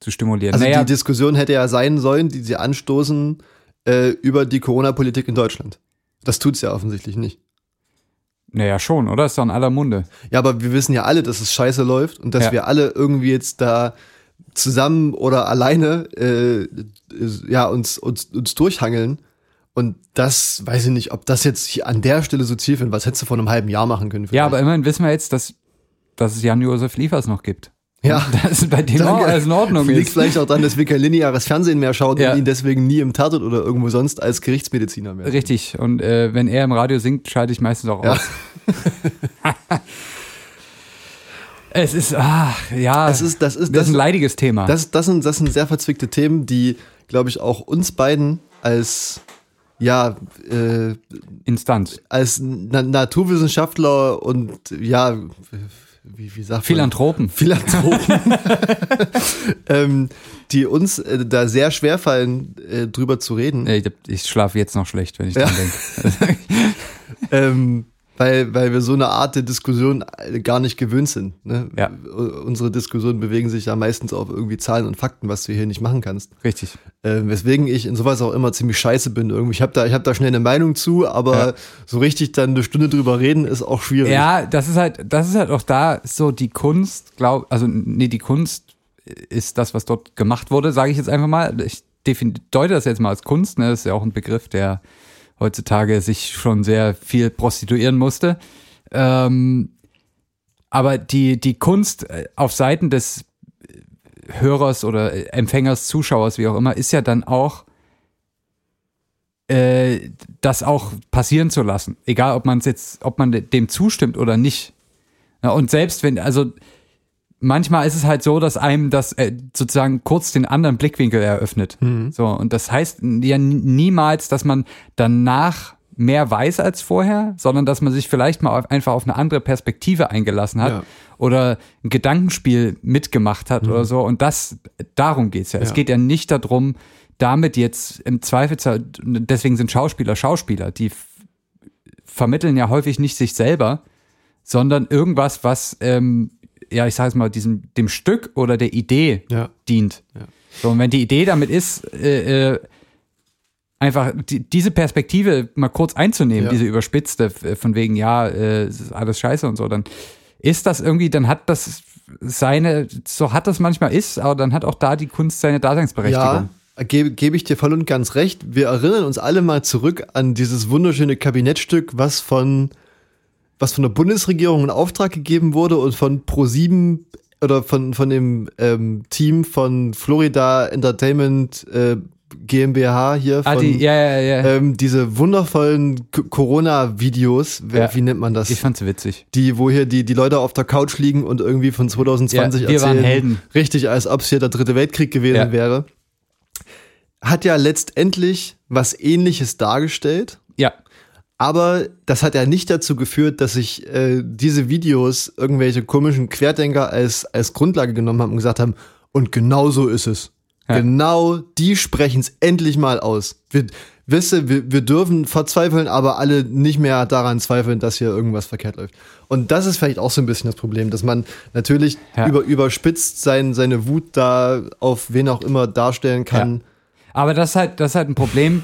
zu stimulieren. Also naja, die Diskussion hätte ja sein sollen, die sie anstoßen äh, über die Corona-Politik in Deutschland. Das tut's ja offensichtlich nicht. Naja, schon, oder? Ist doch in aller Munde. Ja, aber wir wissen ja alle, dass es scheiße läuft und dass Ja. wir alle irgendwie jetzt da zusammen oder alleine äh, ja, uns, uns, uns durchhangeln. Und das weiß ich nicht, ob das jetzt an der Stelle so zielführend, was hättest du vor einem halben Jahr machen können? Ja, vielleicht? aber immerhin wissen wir jetzt, dass, dass es Jan-Josef Liefers noch gibt. Ja. Dass bei dem auch alles in Ordnung Liegt ist. vielleicht auch daran, dass wir kein lineares Fernsehen mehr schauen Ja. und ihn deswegen nie im Tatort oder irgendwo sonst als Gerichtsmediziner mehr. Richtig. Und äh, wenn er im Radio singt, schalte ich meistens auch Ja. aus. es ist, ach, ja, Das ist, das ist, das das, ist ein leidiges Thema. das, das, sind, das sind sehr verzwickte Themen, die, glaube ich, auch uns beiden als ja, äh, Instanz. als Na Naturwissenschaftler und ja, wie, wie sagt man? Philanthropen. Philanthropen, ähm, die uns äh, da sehr schwer fallen, äh, drüber zu reden. Ich, ich schlafe jetzt noch schlecht, wenn ich dran denke. ähm, weil, weil wir so eine Art der Diskussion äh, gar nicht gewöhnt sind. Ne? Ja. Unsere Diskussionen bewegen sich ja meistens auf irgendwie Zahlen und Fakten, was du hier nicht machen kannst. Richtig. Äh, weswegen ich in sowas auch immer ziemlich scheiße bin. Irgendwie, ich habe da, ich hab da schnell eine Meinung zu, aber Ja. so richtig dann eine Stunde drüber reden ist auch schwierig. Ja, das ist halt, das ist halt auch da so die Kunst, glaub, also nee, die Kunst ist das, was dort gemacht wurde, sage ich jetzt einfach mal. Ich deute das jetzt mal als Kunst, ne? Das ist ja auch ein Begriff, der heutzutage sich schon sehr viel prostituieren musste. Ähm, aber die, die Kunst äh, auf Seiten des Hörers oder äh, Empfängers, Zuschauers, wie auch immer, ist ja dann auch äh, das auch passieren zu lassen. Egal, ob man es jetzt, ob man dem zustimmt oder nicht. Ja, und selbst wenn, also manchmal ist es halt so, dass einem das äh, sozusagen kurz den anderen Blickwinkel eröffnet. So, und das heißt ja niemals, dass man danach mehr weiß als vorher, sondern dass man sich vielleicht mal auf, einfach auf eine andere Perspektive eingelassen hat Ja. oder ein Gedankenspiel mitgemacht hat oder so. Und das, darum geht's ja. Es Ja. geht ja nicht darum, damit jetzt im Zweifelsfall, deswegen sind Schauspieler Schauspieler, die vermitteln ja häufig nicht sich selber, sondern irgendwas, was, ähm, ja, ich sage es mal, diesem, dem Stück oder der Idee Ja. dient. Ja. So, und wenn die Idee damit ist, äh, äh, einfach die, diese Perspektive mal kurz einzunehmen, Ja. diese überspitzte, f- von wegen, ja, äh, ist alles scheiße und so, dann ist das irgendwie, dann hat das seine, so hat das manchmal ist, aber dann hat auch da die Kunst seine Daseinsberechtigung. Ja, gebe gebe ich dir voll und ganz recht. Wir erinnern uns alle mal zurück an dieses wunderschöne Kabinettstück, was von, was von der Bundesregierung in Auftrag gegeben wurde und von Pro7 oder von, von dem ähm, Team von Florida Entertainment äh, GmbH hier Ah, von die, ja, ja, ja. ähm, diese wundervollen Corona-Videos, wie, Ja. wie nennt man das? ich fand's witzig. die, wo hier die, die Leute auf der Couch liegen und irgendwie von 2020 Ja, wir waren erzählen. Helden. Richtig, als ob es hier der dritte Weltkrieg gewesen Ja. wäre. Hat ja letztendlich was ähnliches dargestellt, Ja, aber das hat ja nicht dazu geführt, dass sich äh, diese Videos irgendwelche komischen Querdenker als, als Grundlage genommen haben und gesagt haben, und genau so ist es. Ja. Genau, die sprechen es endlich mal aus. Wir, wisst ihr, wir, wir dürfen verzweifeln, aber alle nicht mehr daran zweifeln, dass hier irgendwas verkehrt läuft. Und das ist vielleicht auch so ein bisschen das Problem, dass man natürlich Ja. über, überspitzt sein, seine Wut da auf wen auch immer darstellen kann. Aber das ist halt, das ist halt ein Problem,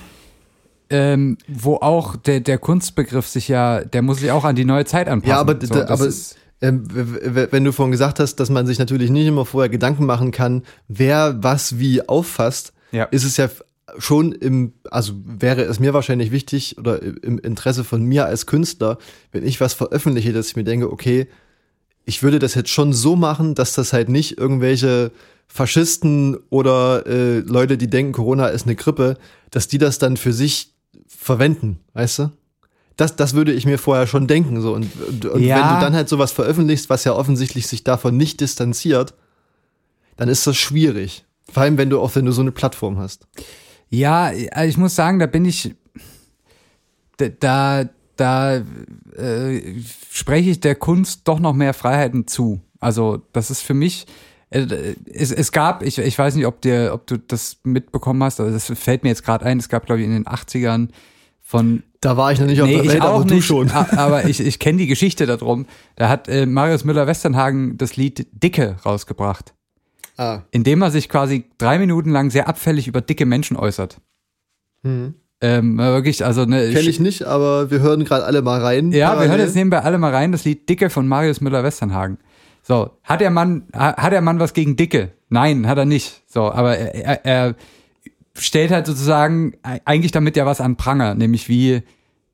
ähm, wo auch der, der Kunstbegriff sich ja, der muss sich auch an die neue Zeit anpassen. Ja, aber, so, aber ähm, wenn du vorhin gesagt hast, dass man sich natürlich nicht immer vorher Gedanken machen kann, wer was wie auffasst, Ja. ist es ja schon im, also wäre es mir wahrscheinlich wichtig oder im Interesse von mir als Künstler, wenn ich was veröffentliche, dass ich mir denke, okay, ich würde das jetzt schon so machen, dass das halt nicht irgendwelche Faschisten oder äh, Leute, die denken, Corona ist eine Grippe, dass die das dann für sich verwenden, weißt du? Das, das würde ich mir vorher schon denken. So. Und, und, und Ja. wenn du dann halt sowas veröffentlichst, was ja offensichtlich sich davon nicht distanziert, dann ist das schwierig. Vor allem, wenn du auch wenn du so eine Plattform hast. ja, also ich muss sagen, da bin ich, da, da, da äh, spreche ich der Kunst doch noch mehr Freiheiten zu. Also, das ist für mich, äh, es, es gab, ich, ich weiß nicht, ob dir, ob du das mitbekommen hast, aber das fällt mir jetzt gerade ein, es gab, glaube ich, in den 80ern von Da war ich noch nicht auf Nee, der ich Welt, auch aber du nicht, schon. a- aber ich, ich kenne die Geschichte darum. Da hat äh, Marius Müller-Westernhagen das Lied Dicke rausgebracht, Ah. indem er sich quasi drei Minuten lang sehr abfällig über dicke Menschen äußert. Mhm. Ähm, wirklich, also ne, Kenn ich nicht, aber wir hören gerade alle mal rein. ja, wir hören parallel. jetzt nebenbei alle mal rein, das Lied Dicke von Marius Müller-Westernhagen. So, hat der Mann, ha- hat der Mann was gegen Dicke? Nein, hat er nicht. So, aber er, er, er stellt halt sozusagen eigentlich damit ja was an Pranger, nämlich wie,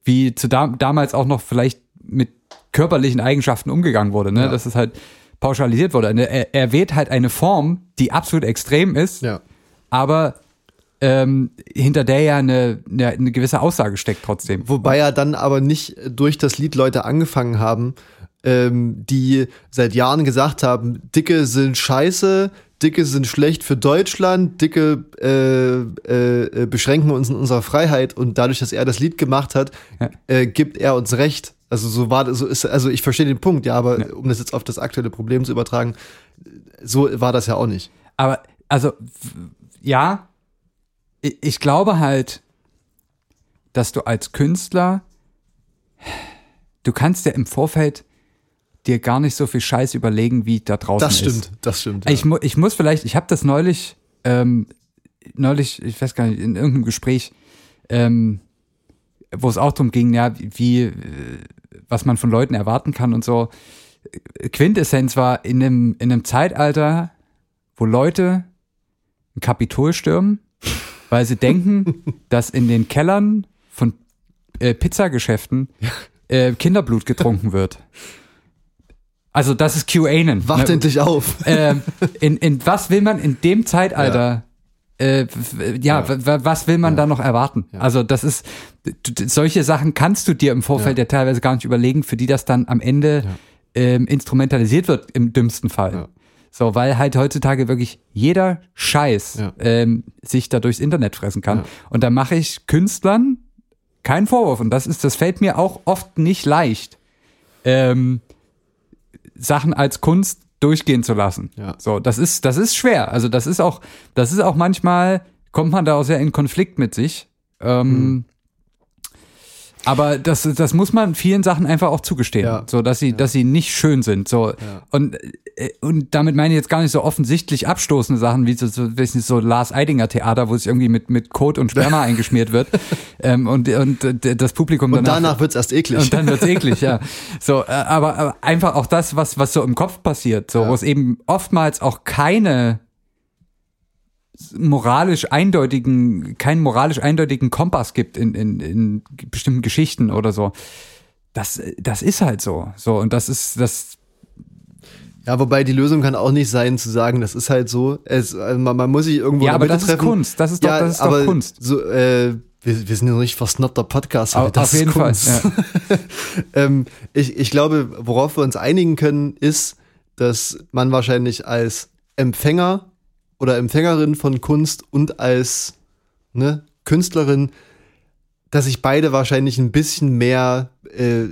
wie zu dam damals auch noch vielleicht mit körperlichen Eigenschaften umgegangen wurde, ne? Ja. Dass es halt pauschalisiert wurde. Ne, Er, er wählt halt eine Form, die absolut extrem ist, Ja. aber ähm, hinter der ja eine, eine, eine gewisse Aussage steckt trotzdem. Wobei ja dann aber nicht durch das Lied Leute angefangen haben, ähm, die seit Jahren gesagt haben, Dicke sind scheiße, Dicke sind schlecht für Deutschland, Dicke äh, äh, äh, beschränken uns in unserer Freiheit und dadurch, dass er das Lied gemacht hat, Ja. äh, gibt er uns Recht. Also so war das, so ist, also ich verstehe den Punkt, ja, aber um das jetzt auf das aktuelle Problem zu übertragen, so war das ja auch nicht. Aber, also, ja, ich, ich glaube halt, dass du als Künstler, du kannst ja im Vorfeld dir gar nicht so viel Scheiß überlegen, wie da draußen Das ist. stimmt, das stimmt. Ich, mu ich muss vielleicht, ich habe das neulich, ähm, neulich, ich weiß gar nicht, in irgendeinem Gespräch, ähm, wo es auch darum ging, ja, wie, äh, was man von Leuten erwarten kann und so. Quintessenz war in einem, in einem Zeitalter, wo Leute ein Kapitol stürmen, weil sie denken, dass in den Kellern von äh, Pizzageschäften äh, Kinderblut getrunken wird. Also das ist QAnon. Wacht ne? endlich auf. ähm, in, in was will man in dem Zeitalter, äh, w- ja, w- was will man da noch erwarten? Also das ist, solche Sachen kannst du dir im Vorfeld ja, teilweise gar nicht überlegen, für die das dann am Ende ähm, instrumentalisiert wird, im dümmsten Fall. Ja. So, weil halt heutzutage wirklich jeder Scheiß Ja. ähm, sich da durchs Internet fressen kann. Ja. Und da mache ich Künstlern keinen Vorwurf. Und das ist, das fällt mir auch oft nicht leicht. Ähm, Sachen als Kunst durchgehen zu lassen. Ja. So, das ist, das ist schwer. Also das ist auch, das ist auch manchmal, kommt man da auch sehr in Konflikt mit sich. Ähm, Hm. Aber das, das muss man vielen Sachen einfach auch zugestehen, Ja. so dass sie, dass sie nicht schön sind. So und äh, und damit meine ich jetzt gar nicht so offensichtlich abstoßende Sachen wie so, so, nicht, so Lars Eidinger Theater, wo es irgendwie mit mit Kot und Sperma eingeschmiert wird ähm, und und das Publikum Und danach danach wird's erst eklig. und dann wird's eklig, ja. So, äh, aber, aber einfach auch das, was, was so im Kopf passiert, so, Ja. wo es eben oftmals auch keine moralisch eindeutigen, keinen moralisch eindeutigen Kompass gibt in, in, in bestimmten Geschichten oder so. Das, das ist halt so. So, und das ist, das, Ja, wobei die Lösung kann auch nicht sein, zu sagen, das ist halt so. Es, also man, man muss sich irgendwo ja, aber das Mitte ist treffen. Kunst. Das ist doch, ja, das ist aber doch Kunst. So, äh, wir, wir sind ja noch nicht versnobter Podcast. Aber das auf jeden ist Fall, Kunst. ähm, ich, ich glaube, worauf wir uns einigen können, ist, dass man wahrscheinlich als Empfänger oder Empfängerin von Kunst und als ne, Künstlerin, dass sich beide wahrscheinlich ein bisschen mehr äh,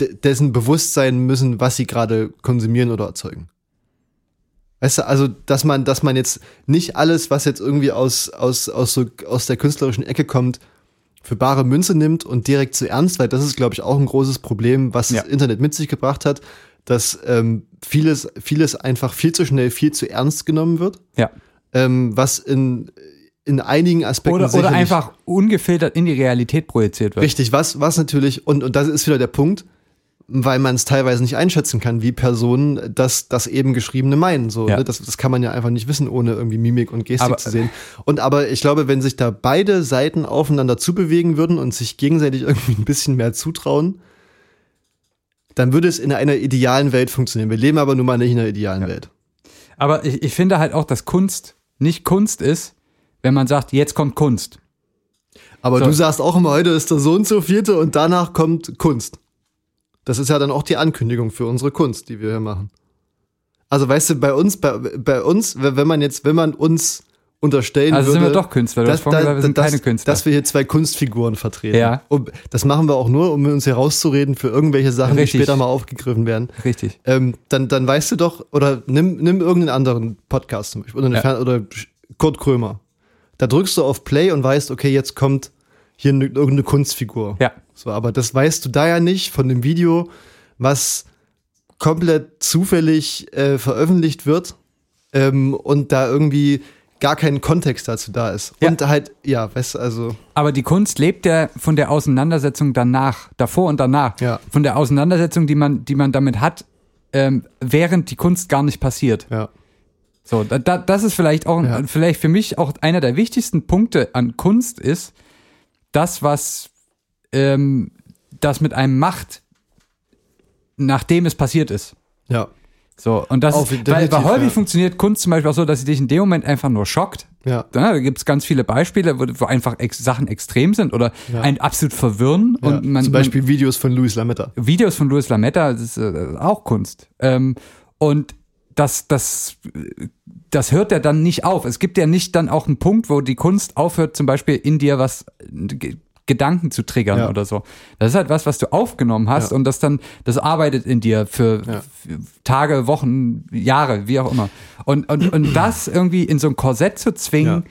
de- dessen bewusst sein müssen, was sie gerade konsumieren oder erzeugen. Weißt du, also, dass man, dass man jetzt nicht alles, was jetzt irgendwie aus, aus, aus, so, aus der künstlerischen Ecke kommt, für bare Münze nimmt und direkt zu ernst, weil das ist, glaube ich, auch ein großes Problem, was Ja. das Internet mit sich gebracht hat, dass ähm, vieles, vieles einfach viel zu schnell, viel zu ernst genommen wird, ja. ähm, was in, in einigen Aspekten Oder, oder einfach ungefiltert in die Realität projiziert wird. Richtig, was, was natürlich, und, und das ist wieder der Punkt, weil man es teilweise nicht einschätzen kann, wie Personen das, das eben Geschriebene meinen. So, Ja. ne? das, das kann man ja einfach nicht wissen, ohne irgendwie Mimik und Gestik Aber- zu sehen. Und aber ich glaube, wenn sich da beide Seiten aufeinander zubewegen würden und sich gegenseitig irgendwie ein bisschen mehr zutrauen, dann würde es in einer idealen Welt funktionieren. Wir leben aber nun mal nicht in einer idealen Welt. Aber ich, ich finde halt auch, dass Kunst nicht Kunst ist, wenn man sagt, jetzt kommt Kunst. Aber So. du sagst auch immer, heute ist der so und so vierte und danach kommt Kunst. Das ist ja dann auch die Ankündigung für unsere Kunst, die wir hier machen. Also weißt du, bei uns, bei, bei uns, wenn man jetzt, wenn man uns unterstellen Also würde, sind wir doch Künstler. Du hast vorhin gesagt, wir sind dass, keine Künstler. dass wir hier zwei Kunstfiguren vertreten. Ja. Und das machen wir auch nur, um uns hier rauszureden für irgendwelche Sachen, Richtig. die später mal aufgegriffen werden. Richtig. Ähm, dann, dann weißt du doch, oder nimm, nimm irgendeinen anderen Podcast zum Beispiel, oder, Ja. Fern oder Kurt Krömer. Da drückst du auf Play und weißt, okay, jetzt kommt hier eine, irgendeine Kunstfigur. Ja. So, aber das weißt du da ja nicht von dem Video, was komplett zufällig äh, veröffentlicht wird ähm, und da irgendwie gar kein Kontext dazu da ist. Ja. Und halt, ja, weißt du, also, Aber die Kunst lebt ja von der Auseinandersetzung danach, davor und danach. Ja. Von der Auseinandersetzung, die man, die man damit hat, ähm, während die Kunst gar nicht passiert. ja. So, da, da, das ist vielleicht auch, Ja. vielleicht für mich auch einer der wichtigsten Punkte an Kunst ist, das, was ähm, das mit einem macht, nachdem es passiert ist. Ja. So, und das Auf- ist, weil, definitiv, häufig ja. funktioniert Kunst zum Beispiel auch so, dass sie dich in dem Moment einfach nur schockt Ja. Da gibt's ganz viele Beispiele, wo, wo einfach ex Sachen extrem sind oder Ja. ein absolut verwirren. Ja. Und man, Zum Beispiel Videos von Luis Lametta. man, Videos von Louis Lametta, das ist äh, auch Kunst. Ähm, und das, das, das hört ja dann nicht auf. Es gibt ja nicht dann auch einen Punkt, wo die Kunst aufhört, zum Beispiel in dir was G- Gedanken zu triggern Ja. oder so. Das ist halt was, was du aufgenommen hast Ja. und das dann, das arbeitet in dir für, Ja. für Tage, Wochen, Jahre, wie auch immer. Und, und, und das irgendwie in so ein Korsett zu zwingen,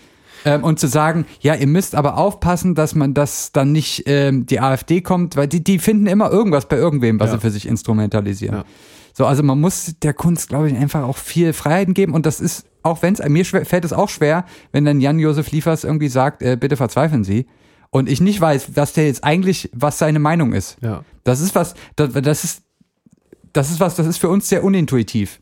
ähm, und zu sagen, ja, ihr müsst aber aufpassen, dass man das dann nicht ähm, die AfD kommt, weil die, die finden immer irgendwas bei irgendwem, was Ja. sie für sich instrumentalisieren. Ja. So, also man muss der Kunst, glaube ich, einfach auch viel Freiheiten geben und das ist, auch wenn es, mir schwer, fällt es auch schwer, wenn dann Jan-Josef Liefers irgendwie sagt, äh, bitte verzweifeln Sie. Und ich nicht weiß, was der jetzt eigentlich, was seine Meinung ist. Ja. Das ist was, das, das ist, das ist was, das ist für uns sehr unintuitiv.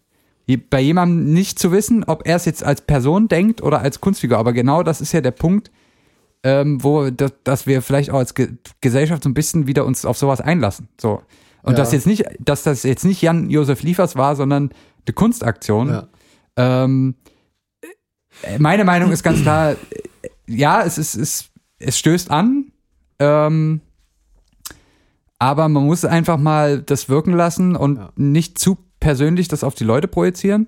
Bei jemandem nicht zu wissen, ob er es jetzt als Person denkt oder als Kunstfigur. Aber genau das ist ja der Punkt, ähm, wo, das, dass wir vielleicht auch als Ge Gesellschaft so ein bisschen wieder uns auf sowas einlassen. So. Und Ja. das jetzt nicht, dass das jetzt nicht Jan-Josef Liefers war, sondern eine Kunstaktion. Ja. Ähm, äh, meine Meinung ist ganz klar, ja, es ist, es, es stößt an, ähm, aber man muss einfach mal das wirken lassen und Ja. nicht zu persönlich das auf die Leute projizieren.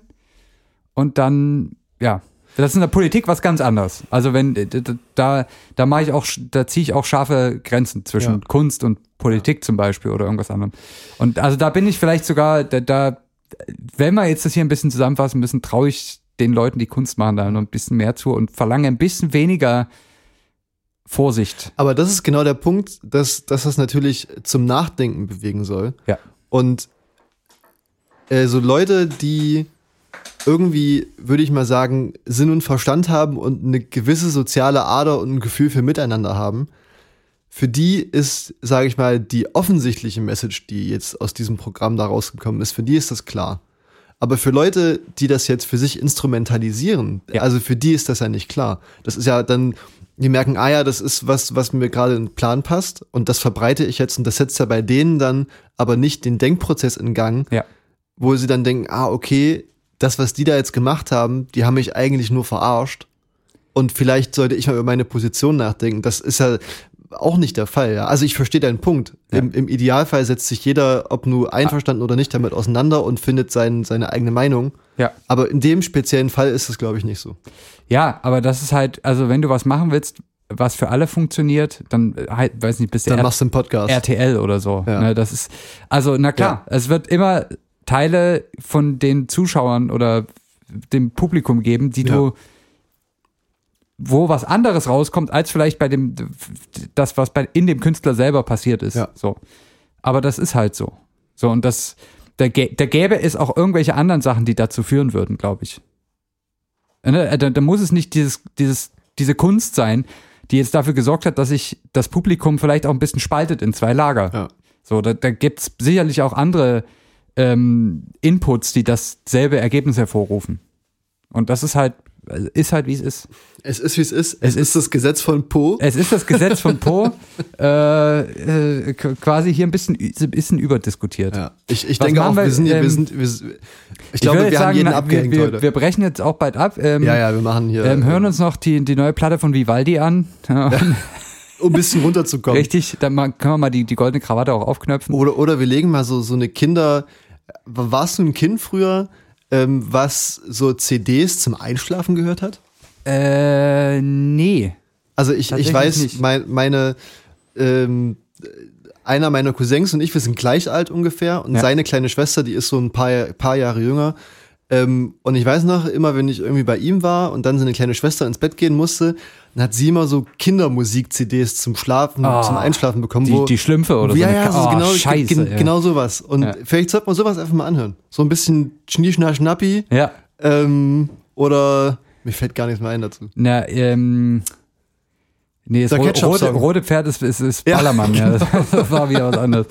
Und dann, ja, das ist in der Politik was ganz anderes. Also wenn äh, da, da mache ich auch, da ziehe ich auch scharfe Grenzen zwischen Ja. Kunst und Politik zum Beispiel oder irgendwas anderem. Und also da bin ich vielleicht sogar, da, da wenn wir jetzt das hier ein bisschen zusammenfassen müssen, traue ich den Leuten, die Kunst machen, da noch ein bisschen mehr zu und verlange ein bisschen weniger Vorsicht. Aber das ist genau der Punkt, dass, dass das natürlich zum Nachdenken bewegen soll. Ja. Und äh, so Leute, die irgendwie, würde ich mal sagen, Sinn und Verstand haben und eine gewisse soziale Ader und ein Gefühl für Miteinander haben, für die ist, sage ich mal, die offensichtliche Message, die jetzt aus diesem Programm da rausgekommen ist, für die ist das klar. Aber für Leute, die das jetzt für sich instrumentalisieren, Ja. also für die ist das ja nicht klar. Das ist ja dann, die merken, ah ja, das ist was, was mir gerade in den Plan passt und das verbreite ich jetzt und das setzt ja bei denen dann aber nicht den Denkprozess in Gang, Ja. wo sie dann denken, ah, okay, das, was die da jetzt gemacht haben, die haben mich eigentlich nur verarscht. Und vielleicht sollte ich mal über meine Position nachdenken. Das ist ja auch nicht der Fall. Ja. Also ich verstehe deinen Punkt. Ja. Im, Im Idealfall setzt sich jeder, ob nur einverstanden oder nicht, damit auseinander und findet sein, seine eigene Meinung. Ja. Aber in dem speziellen Fall ist es, glaube ich, nicht so. Ja, aber das ist halt, also wenn du was machen willst, was für alle funktioniert, dann äh, halt, weiß nicht, bist du Dann R- machst du einen Podcast. RTL oder so. Ja. Ne, das ist, also na klar, es wird immer Teile von den Zuschauern oder dem Publikum geben, die Ja. du, wo was anderes rauskommt, als vielleicht bei dem, das, was bei, in dem Künstler selber passiert ist. Ja. So. Aber das ist halt so. So, und das, da, da gäbe es auch irgendwelche anderen Sachen, die dazu führen würden, glaube ich. Ne, Da, da muss es nicht dieses, dieses, diese Kunst sein, die jetzt dafür gesorgt hat, dass sich das Publikum vielleicht auch ein bisschen spaltet in zwei Lager. Ja. So, da, da gibt's sicherlich auch andere ähm, Inputs, die dasselbe Ergebnis hervorrufen. Und das ist halt, ist halt, wie es ist. Es ist, wie es ist. Es Es ist das Gesetz von Po. Es ist das Gesetz von Po, äh, äh, quasi hier ein bisschen, ein bisschen überdiskutiert. Ja. Ich, ich Was denke auch, wir, wir sind hier, ähm, wir sind, wir, ich Ich glaube, würde wir jetzt haben jeden na, abgehängt wir, heute. wir, brechen jetzt auch bald ab. Ähm, ja, ja, wir machen hier, Ähm, hören uns noch die, die neue Platte von Vivaldi an. Ja, um ein bisschen runterzukommen. Richtig, dann können wir mal die, die goldene Krawatte auch aufknöpfen. Oder, oder wir legen mal so, so eine Kinder. Warst du ein Kind früher, ähm, was so CDs zum Einschlafen gehört hat? Äh, nee. Also ich, ich weiß, nicht. mein, meine, ähm, einer meiner Cousins und ich, wir sind gleich alt ungefähr und Ja. seine kleine Schwester, die ist so ein paar, paar Jahre jünger. Ähm, und ich weiß noch, immer wenn ich irgendwie bei ihm war und dann seine kleine Schwester ins Bett gehen musste, dann hat sie immer so Kindermusik-CDs zum Schlafen, Ah, zum Einschlafen bekommen. Die, wo, die Schlümpfe oder ja, so. ja, so oh, genau, scheiße, gen, ey. genau sowas. Und Ja. vielleicht sollte man sowas einfach mal anhören. So ein bisschen Schnieschnaschnappi Ja. ähm, oder mir fällt gar nichts mehr ein dazu. Na, ähm. Nee, das ro rote, rote Pferd ist, ist, ist Ja, Ballermann, ja. Das, das war wieder was anderes.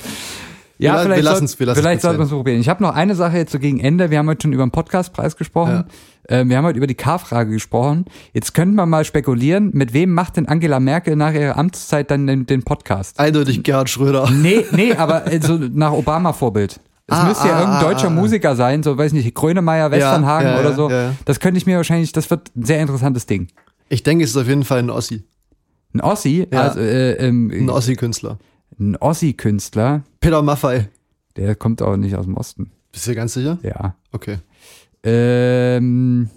Ja, Wir vielleicht, wir lassen's vielleicht sollten wir es probieren. Ich habe noch eine Sache jetzt so gegen Ende. Wir haben heute schon über den Podcastpreis gesprochen. Ähm, wir haben heute über die K-Frage gesprochen. Jetzt könnten wir mal spekulieren, mit wem macht denn Angela Merkel nach ihrer Amtszeit dann den, den Podcast? Eindeutig Gerhard Schröder. Nee, nee, aber äh, so nach Obama-Vorbild. Es Ah, müsste ja ah, irgendein ah, deutscher ah. Musiker sein, so weiß nicht, Grönemeyer, Westernhagen ja, oder ja, so. ja. Das könnte ich mir wahrscheinlich, das wird ein sehr interessantes Ding. Ich denke, es ist auf jeden Fall ein Ossi. Ein Ossi, Ja. also äh, ähm, Ein Ossi-Künstler. Ein Ossi-Künstler, Peter Maffei. der kommt auch nicht aus dem Osten. Bist du dir ganz sicher? Ja. Okay. Ähm,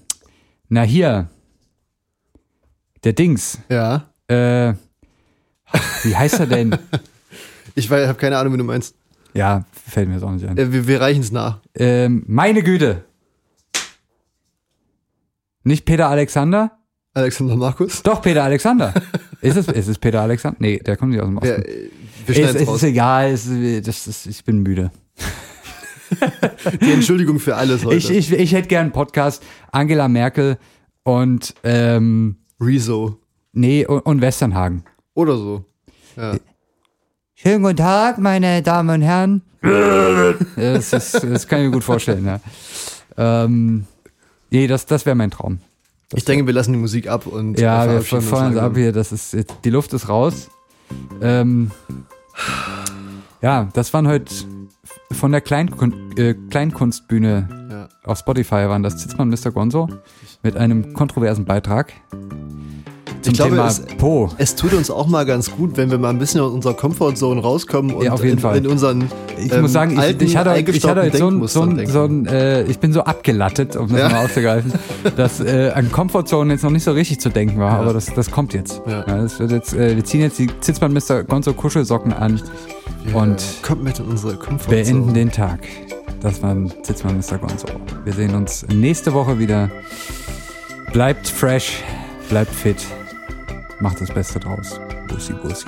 na hier. Der Dings. Ja. Äh, wie heißt er denn? Ich habe keine Ahnung, wie du meinst. ja, fällt mir jetzt auch nicht ein. Äh, wir wir reichen es nach. Ähm, meine Güte. Nicht Peter Alexander? Alexander Markus. Doch, Peter Alexander. ist, es, ist es Peter Alexander? Nee, der kommt nicht aus dem Osten. Ja, äh, wir es, es ist egal, es, das ist, ich bin müde. Die Entschuldigung für alles heute. Ich, ich, ich hätte gern einen Podcast. Angela Merkel und, ähm, Rezo. nee, und, und Westernhagen. Oder so. Ja. Schönen guten Tag, meine Damen und Herren. das, ist, das kann ich mir gut vorstellen, ja. Ähm, nee, das, das wäre mein Traum. Ich denke, wir lassen die Musik ab und Ja, wir feuern uns ab hier, das ist, die Luft ist raus. Ähm, ja, das waren heute von der Kleinkun äh, Kleinkunstbühne Ja. auf Spotify waren das Zitzmann Mr. Gonzo mit einem kontroversen Beitrag zum Ich glaube, Thema es- Po. Es tut uns auch mal ganz gut, wenn wir mal ein bisschen aus unserer Comfortzone rauskommen und Ja, auf jeden in, Fall. in unseren Ich ähm, muss sagen, ich, alten, ich hatte, ich hatte so ein, so ein, so ein äh, ich bin so abgelattet, um das Ja. mal aufzugreifen, dass äh, an Comfortzone jetzt noch nicht so richtig zu denken war, Ja. aber das, das kommt jetzt. Das wird jetzt äh, wir ziehen jetzt die Zitzmann Mr. Gonzo Kuschelsocken an und kommt mit in unsere Comfortzone. beenden den Tag. Das war Zitzmann Mr. Gonzo. Wir sehen uns nächste Woche wieder. Bleibt fresh, bleibt fit, macht das Beste draus. Bussi, bussi.